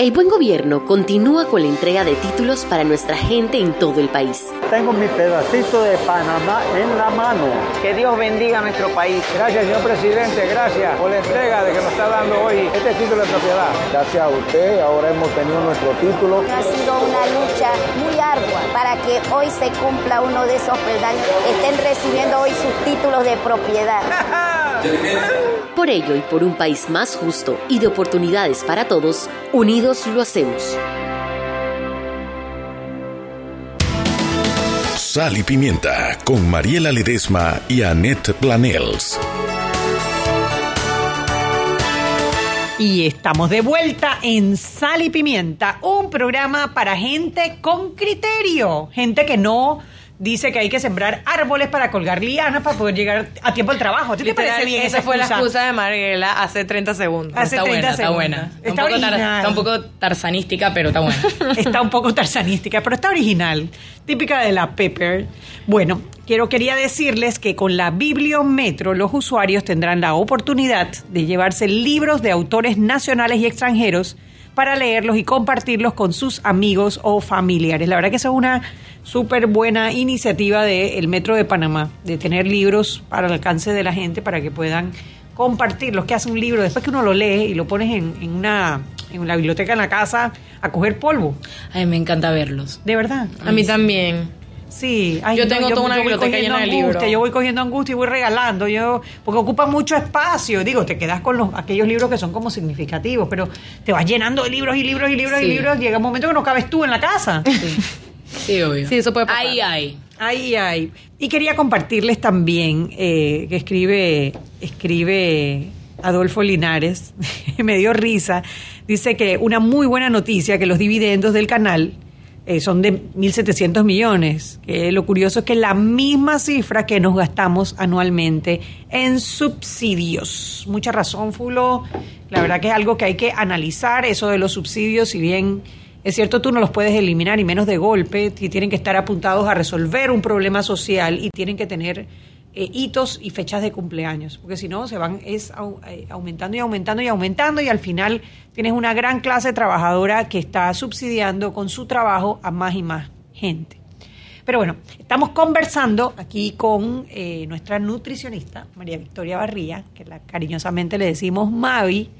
El buen gobierno continúa con la entrega de títulos para nuestra gente en todo el país. Tengo mi pedacito de Panamá en la mano. Que Dios bendiga a nuestro país. Gracias, señor presidente. Gracias por la entrega de que nos está dando hoy este título de propiedad. Gracias a usted, ahora hemos tenido nuestro título. Ha sido una lucha muy ardua para que hoy se cumpla uno de esos peldaños. Estén recibiendo hoy sus títulos de propiedad. Por ello y por un país más justo y de oportunidades para todos, unidos lo hacemos. Sal y Pimienta con Mariela Ledesma y Annette Planels. Y estamos de vuelta en Sal y Pimienta, un programa para gente con criterio, gente que no dice que hay que sembrar árboles para colgar lianas para poder llegar a tiempo al trabajo. ¿Te, te parece bien esa, esa fue la excusa? de Mariela hace 30 segundos. Hace está 30 buena, segundos. está buena. Está un poco tar- original. está un poco tarzanística, pero está buena. Está un poco tarzanística, pero está original, típica de la Pepper. Bueno, quiero quería decirles que con la Bibliometro los usuarios tendrán la oportunidad de llevarse libros de autores nacionales y extranjeros para leerlos y compartirlos con sus amigos o familiares. La verdad que esa es una súper buena iniciativa del Metro de Panamá, de tener libros para el alcance de la gente para que puedan compartirlos. ¿Qué hace un libro? Después que uno lo lee y lo pones en, en una en la biblioteca en la casa a coger polvo. Ay, me encanta verlos. De verdad. A mí también. Sí, ay, Yo no, tengo toda una biblioteca llena de angustia, libros. Yo voy cogiendo angustia y voy regalando, yo porque ocupa mucho espacio. Digo, te quedas con los aquellos libros que son como significativos, pero te vas llenando de libros y libros y libros y Sí. libros. Llega un momento que no cabes tú en la casa. Sí, obvio. Sí, eso puede pasar. Ahí hay. Ahí hay. Y quería compartirles también eh, que escribe, escribe Adolfo Linares, me dio risa, dice que una muy buena noticia que los dividendos del canal eh, son de 1.700 millones. Que lo curioso es que la misma cifra que nos gastamos anualmente en subsidios. Mucha razón, Fulo. La verdad que es algo que hay que analizar, eso de los subsidios, si bien es cierto, tú no los puedes eliminar y menos de golpe, y tienen que estar apuntados a resolver un problema social y tienen que tener eh, hitos y fechas de cumpleaños, porque si no se van es au- eh, aumentando y aumentando y aumentando y al final tienes una gran clase trabajadora que está subsidiando con su trabajo a más y más gente. Pero bueno, estamos conversando aquí con eh, nuestra nutricionista, María Victoria Barría, que la, cariñosamente le decimos Mavi,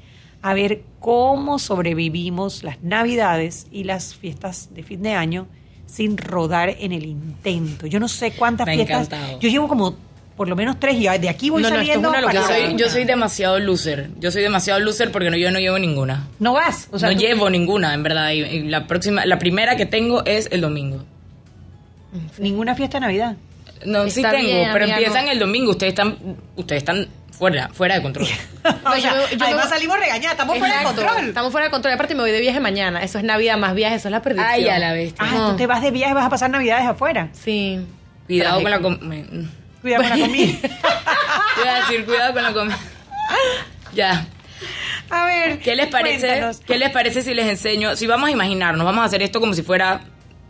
a ver cómo sobrevivimos las navidades y las fiestas de fin de año sin rodar en el intento. Yo no sé cuántas Me fiestas. encantado. Yo llevo como por lo menos tres y de aquí voy No, no, es saliendo. una para- locura. yo, soy, yo soy demasiado loser. Yo soy demasiado loser porque no, yo no llevo ninguna. No vas. O sea, no llevo ninguna, en verdad. Y, y la próxima, la primera que tengo es el domingo. Ninguna fiesta de Navidad. No, sí tengo, bien, pero empiezan no. el domingo. Ustedes están, ustedes están fuera, fuera de control. O sea, yo- yo- además salimos regañadas, estamos fuera de control. Estamos fuera de control. Aparte me voy de viaje mañana. Eso es Navidad más viaje, eso es la perdición. Ay, ya la bestia. Ah, tú te vas de viaje, vas a pasar navidades afuera. Sí. Cuidado con la comida. Cuidado con la comida. Voy a decir, cuidado con la comida. Ya. A ver. ¿Qué les parece? cuéntanos. ¿Qué les parece si les enseño? Si vamos a imaginarnos, vamos a hacer esto como si fuera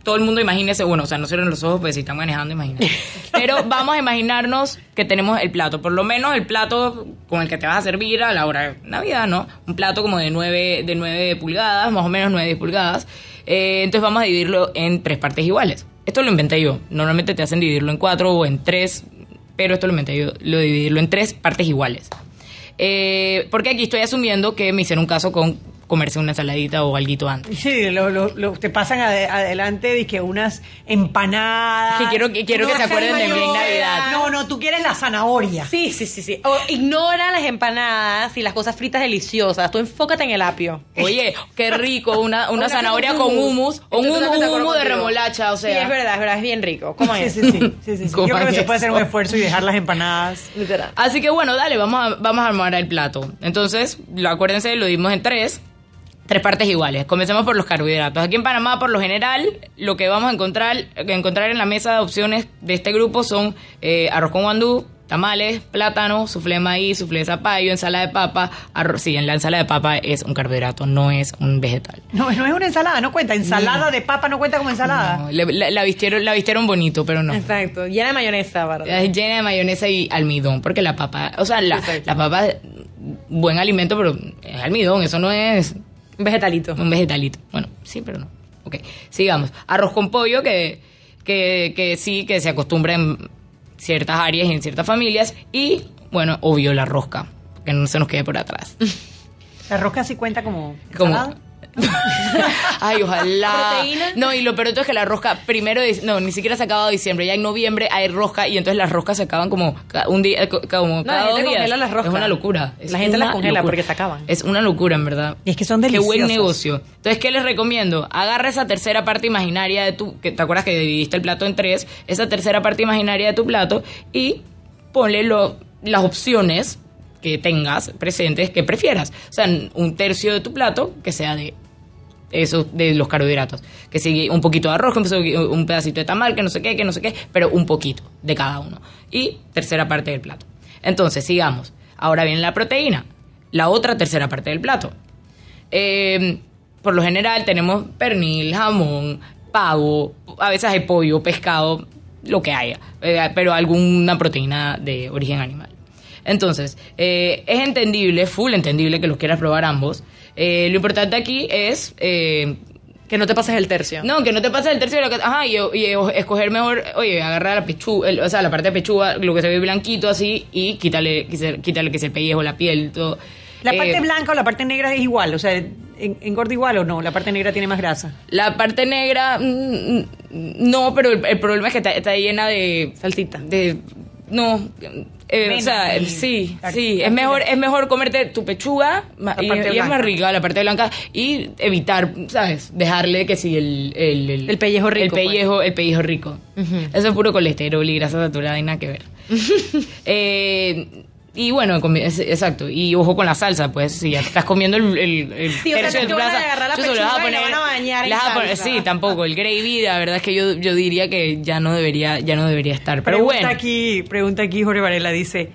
todo el mundo imagínese, bueno, o sea, no cierren los ojos, pues si están manejando, imagínate. Pero vamos a imaginarnos que tenemos el plato, por lo menos el plato con el que te vas a servir a la hora de Navidad, ¿no? Un plato como de 9, de 9 pulgadas, más o menos 9 pulgadas. Eh, entonces vamos a dividirlo en tres partes iguales. Esto lo inventé yo. Normalmente te hacen dividirlo en cuatro o en tres, pero esto lo inventé yo, lo dividirlo en tres partes iguales. Eh, porque aquí estoy asumiendo que me hicieron un caso con comerse una ensaladita o alguito antes. Sí, lo, lo- lo- te pasan ade- adelante de que unas empanadas. Que quiero- que quiero que se acuerden de cañones. Navidad. No, no, tú quieres la zanahoria. Sí, sí, sí, sí. O ignora las empanadas y las cosas fritas deliciosas. Tú enfócate en el apio. Oye, qué rico, una, una zanahoria con con hummus, o un de un de remolacha, o sea. Sí, es verdad, es verdad, es bien rico. ¿Cómo Sí, es? sí, sí, sí, sí, sí. Yo Coman creo que se puede hacer un eso. esfuerzo y dejar las empanadas. Literal. Así que bueno, dale, vamos a, vamos a armar el plato. Entonces, lo, acuérdense, lo dimos en tres. Tres partes iguales. Comencemos por los carbohidratos. Aquí en Panamá, por lo general, lo que vamos a encontrar, encontrar en la mesa de opciones de este grupo son eh, arroz con guandú, tamales, plátano, suflé de maíz, suflé de zapallo, ensalada de papa. Arroz, sí, en la ensalada de papa es un carbohidrato, no es un vegetal. No, no es una ensalada, no cuenta. Ensalada de papa no cuenta como ensalada. No, le- la, la vistieron, la vistieron bonito, pero no. Exacto. Llena de mayonesa, ¿verdad? Es llena de mayonesa y almidón, porque la papa, o sea, la, la papa, buen alimento, pero es almidón, eso no es Un vegetalito. un vegetalito. Bueno, sí, pero no. Ok, sigamos. Arroz con pollo, que, que, que sí, que se acostumbra en ciertas áreas y en ciertas familias. Y, bueno, obvio, la rosca, que no se nos quede por atrás. La rosca sí cuenta como Como-. Ay, ojalá. ¿Proteína? No, y lo peor de todo es que la rosca, primero, de- no, ni siquiera se ha acabado diciembre. Ya en noviembre hay rosca y entonces las roscas se acaban como ca- un día, co- como No, cada la dos gente días. congela las roscas. Es una locura. Es La gente las congela locura. porque se acaban. Es una locura, en verdad. Y es que son Qué buen deliciosas. negocio. Entonces, ¿qué les recomiendo? Agarra esa tercera parte imaginaria de tu... Que, ¿Te acuerdas que dividiste el plato en tres? Esa tercera parte imaginaria de tu plato y ponle lo- las opciones que tengas presentes que prefieras. O sea, un tercio de tu plato que sea de eso de los carbohidratos. Que sigue un poquito de arroz, un pedacito de tamal, que no sé qué, que no sé qué, pero un poquito de cada uno. Y tercera parte del plato. Entonces, sigamos. Ahora viene la proteína. La otra tercera parte del plato. Eh, por lo general tenemos pernil, jamón, pavo, a veces hay pollo, pescado, lo que haya, eh, pero alguna proteína de origen animal. Entonces, eh, es entendible, full entendible que los quieras probar ambos. Eh, lo importante aquí es... eh, Que no te pases el tercio. no, que no te pases el tercio de lo que... Ajá, y, y escoger mejor, oye, agarrar la pechuga, el- o sea, la parte de pechuga, lo que se ve blanquito así, y quítale, quítale, que es el pellejo, la piel, todo. La Eh, parte blanca o la parte negra es igual, o sea, en- engorda igual o no, la parte negra tiene más grasa. La parte negra, mm, mm, no, pero el, el problema es que está, está llena de... Salsita. De... No, eh, o Venas sea, y sí, sí, es mejor, es mejor comerte tu pechuga y, parte y es más rica la parte blanca y evitar, ¿sabes? Dejarle que sí el... El, El pellejo rico, El pues. pellejo, el pellejo rico. Eso es puro colesterol y grasa saturada y nada que ver. eh, y bueno, exacto. Y ojo con la salsa, pues si ya te estás comiendo el, el, el Sí, o sea, tercio de te tu van a plaza, agarrar la tú se lo vas a poner- van a bañar poner-. Sí, tampoco. El gravy, la verdad es que yo, yo diría que ya no debería, ya no debería estar. Pero pregunta bueno. aquí, pregunta aquí Jorge Varela, dice,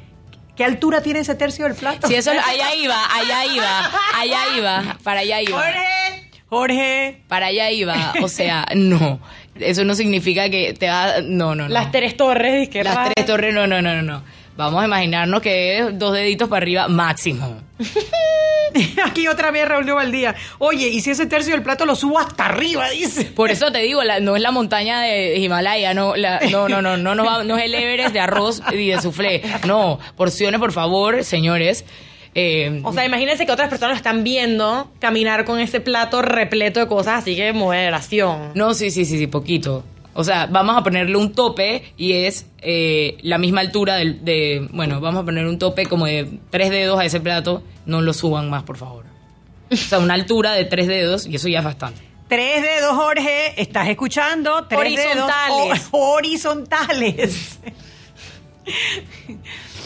¿qué altura tiene ese tercio del plato? Si eso, allá iba, allá iba, allá iba, para allá iba. Jorge, Jorge. Para allá iba, o sea, no. Eso no significa que te va, no, no, no. Las tres torres, disque Las tres torres, no, no, no, no, no. Vamos a imaginarnos que es dos deditos para arriba máximo. Aquí otra vez Raúl Valdía. Oye, ¿y si ese tercio del plato lo subo hasta arriba? Dice. Por eso te digo, la- no es la montaña de Himalaya, no, la- no, no, no, no, no, va- no es el Everest de arroz y de soufflé. No, porciones, por favor, señores. Eh, O sea, imagínense que otras personas lo están viendo caminar con ese plato repleto de cosas, así que moderación. no, sí, sí, sí, sí, poquito. O sea, vamos a ponerle un tope y es eh, la misma altura del, de... Bueno, vamos a poner un tope como de tres dedos a ese plato. No lo suban más, por favor. O sea, una altura de tres dedos y eso ya es bastante. Tres dedos, Jorge, estás escuchando. Tres Horizontales. dedos horizontales.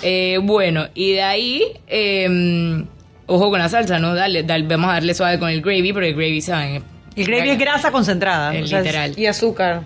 Eh, bueno, y de ahí, eh, ojo con la salsa, ¿no? Dale, dale, vamos a darle suave con el gravy, porque el gravy, ¿saben? El gravy es grasa concentrada. Es o sea, es- literal. Y azúcar.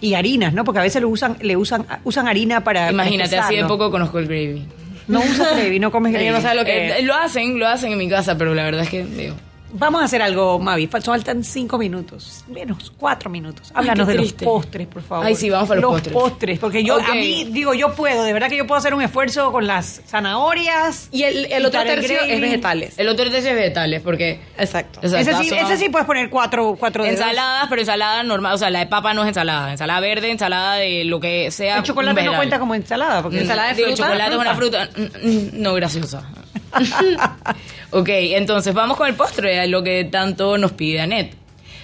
Y harinas, ¿no? Porque a veces lo usan, le usan, usan harina para. Imagínate, así de poco conozco el gravy. No usas gravy, no comes gravy. No sabe lo que Eh, lo hacen, lo hacen en mi casa, pero la verdad es que, digo, Vamos a hacer algo, Mavi. Fal- Faltan cinco minutos, menos cuatro minutos. Ay, Háblanos qué de los postres, por favor. Ay, sí, vamos para los postres. porque yo, a mí, digo, yo puedo, de verdad que yo puedo hacer un esfuerzo con las zanahorias. Y el, el otro el tercio es vegetales. el otro tercio es vegetales, porque... Exacto. Ese sí, ese sí puedes poner cuatro, cuatro dedos. Ensaladas, pero ensalada normal, o sea, la de papa no es ensalada, ensalada verde, ensalada de lo que sea. El chocolate no cuenta como ensalada, porque Mm, ensalada de digo, fruta. el chocolate es una fruta mm, mm, no graciosa. ok, entonces vamos con el postre, lo que tanto nos pide Anet.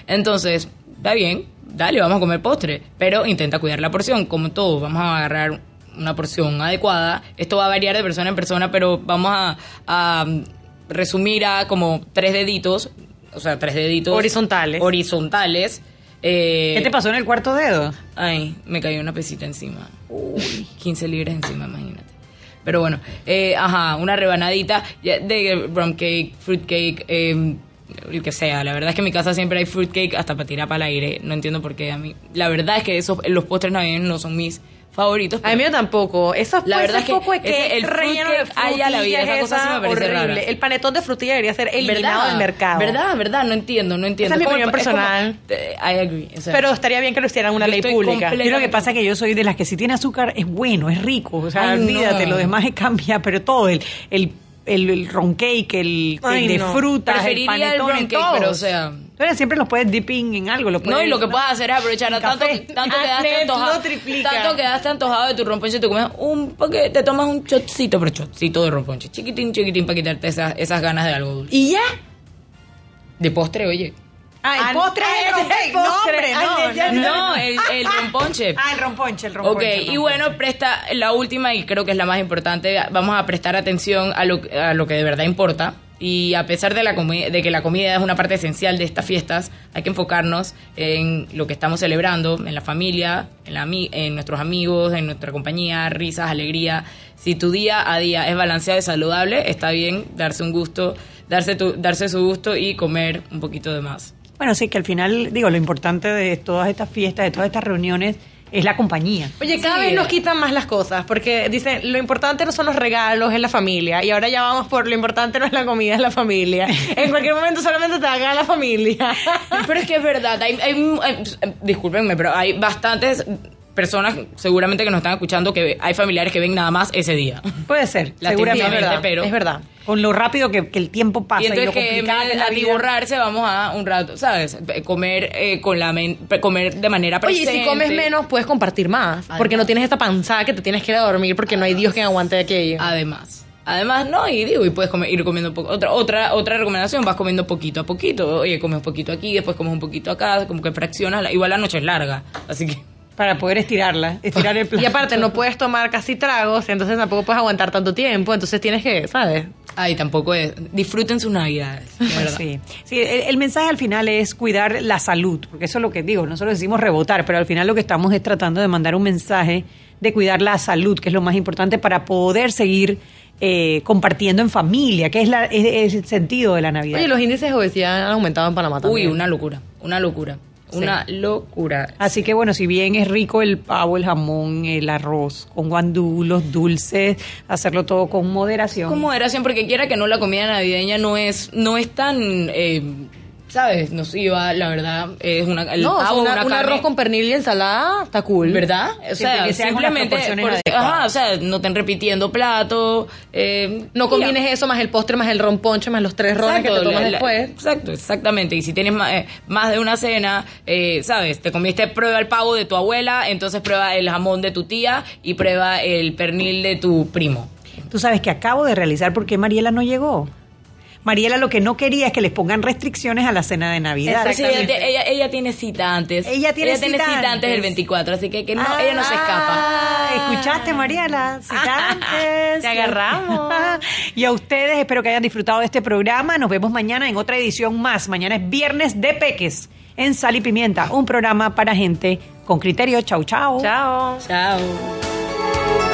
Entonces, está bien, dale, vamos a comer postre, pero intenta cuidar la porción, como todo, vamos a agarrar una porción adecuada. Esto va a variar de persona en persona, pero vamos a, a resumir a como tres deditos, o sea, tres deditos Horizontales. horizontales. Eh, ¿Qué te pasó en el cuarto dedo? Ay, me cayó una pesita encima. Uy, 15 libras encima, imagínate. Pero bueno, eh, ajá, una rebanadita de rum cake, fruit cake, eh, el que sea. La verdad es que en mi casa siempre hay fruit cake hasta para tirar para el aire. No entiendo por qué a mí. La verdad es que esos, los postres navideños no son mis favoritos. A mí tampoco. Eso La verdad es que poco ese- que el relleno de haya la vida, frutillas, esa cosa sí me parece horrible. rara. El panetón de frutilla debería ser eliminado del mercado. ¿Verdad? ¿Verdad? No entiendo, no entiendo. Esa es mi como- opinión como- personal. eh, I agree. o sea, Pero estaría bien que lo hicieran una ley pública. Yo lo que pasa es que yo soy de las que si tiene azúcar es bueno, es rico. O sea, Ay, no. olvídate, lo demás cambia, pero todo, el, el, el, el ron cake, el, el Ay, de no. frutas, el Preferiría el ron cake, todos. pero o sea... Entonces siempre los puedes dipping en algo. Lo No, puedes- y lo que puedes hacer es aprovechar a tanto, tanto Ah, quedaste Net antojado. Tanto quedaste antojado de tu romponche, te comes un paquete, te tomas un chocito, pero chocito de romponche. Chiquitín, chiquitín, para quitarte esas, esas ganas de algo dulce. ¿Y ya? De postre, oye. Ah, el postre es el. No, no, ya- no, No, el, el romponche. Ah, el romponche, el Ok, romponche. el y bueno, presta la última y creo que es la más importante. Vamos a prestar atención a lo, a lo que de verdad importa. Y a pesar de, la de que la comida es una parte esencial de estas fiestas, hay que enfocarnos en lo que estamos celebrando, en la familia, en, la, en nuestros amigos, en nuestra compañía, risas, alegría. Si tu día a día es balanceado y saludable, está bien darse un gusto, darse, tu- darse su gusto y comer un poquito de más. Bueno, sí, que al final, digo, lo importante de todas estas fiestas, de todas estas reuniones, es la compañía. Oye, cada Sí. vez nos quitan más las cosas, porque dicen, lo importante no son los regalos, es la familia. Y ahora ya vamos por lo importante no es la comida, es la familia. En cualquier momento solamente te haga la familia. Pero es que es verdad, hay, hay- hay- discúlpenme, pero hay bastantes personas seguramente que nos están escuchando que hay familiares que ven nada más ese día. Puede ser, seguramente, verdad, pero... es verdad. Con lo rápido que, que el tiempo pasa Y y, entonces lo que es de la atiborrarse vamos a un rato, ¿sabes? Comer eh, con la men- comer de manera Oye, y presente. si comes menos, puedes compartir más. Porque no tienes esta panzada que te tienes que ir a dormir porque no hay Dios que aguante aquello. Además. Además, no, y digo, y puedes comer- ir comiendo poco. Otra, otra, otra recomendación, vas comiendo poquito a poquito. Oye, comes un poquito aquí, después comes un poquito acá, como que fraccionas. la- igual la noche es larga, así que. Para poder estirarla, estirar el plato. Y aparte, no puedes tomar casi tragos, entonces tampoco puedes aguantar tanto tiempo. Entonces tienes que, ¿sabes? Ay, tampoco es. Disfruten sus navidades, verdad. Sí, sí el, el mensaje al final es cuidar la salud, porque eso es lo que digo, nosotros decimos rebotar, pero al final lo que estamos es tratando de mandar un mensaje de cuidar la salud, que es lo más importante para poder seguir eh, compartiendo en familia, que es, la, es, es el sentido de la Navidad. Oye, los índices de obesidad han aumentado en Panamá Uy, también. una locura, una locura. Una locura. Así que bueno, si bien es rico el pavo, el jamón, el arroz, con guandú, los dulces, hacerlo todo con moderación. Con moderación, porque quiera que no, la comida navideña no es, no es tan, eh, ¿sabes? Nociva, la verdad. Es una, el no, o sea, pavo, una- una un carne- arroz con pernil y ensalada está cool. ¿Verdad? O sea, simplemente. por- adecuadas. ajá, o sea, no estén repitiendo plato. Eh, No combines eso más el postre, más el ron ponche, más los tres rones que te tomas la- la- después. Exacto, exactamente. Y si tienes más, eh, más de una cena, eh, ¿sabes? Te comiste, prueba el pavo de tu abuela, entonces prueba el jamón de tu tía y prueba el pernil de tu primo. Tú sabes que acabo de realizar por qué Mariela no llegó. Mariela lo que no quería es que les pongan restricciones a la cena de Navidad. Sí, ella, ella, ella tiene cita antes. Ella tiene cita cita antes antes. del 24, así que, que no, Ah, ella no se escapa. ah, ¿Escuchaste, Mariela? Cita antes. Te agarramos. y a ustedes, espero que hayan disfrutado de este programa. Nos vemos mañana en otra edición más. Mañana es Viernes de Peques en Sal y Pimienta, un programa para gente con criterio. Chau, chau. Chao. Chao.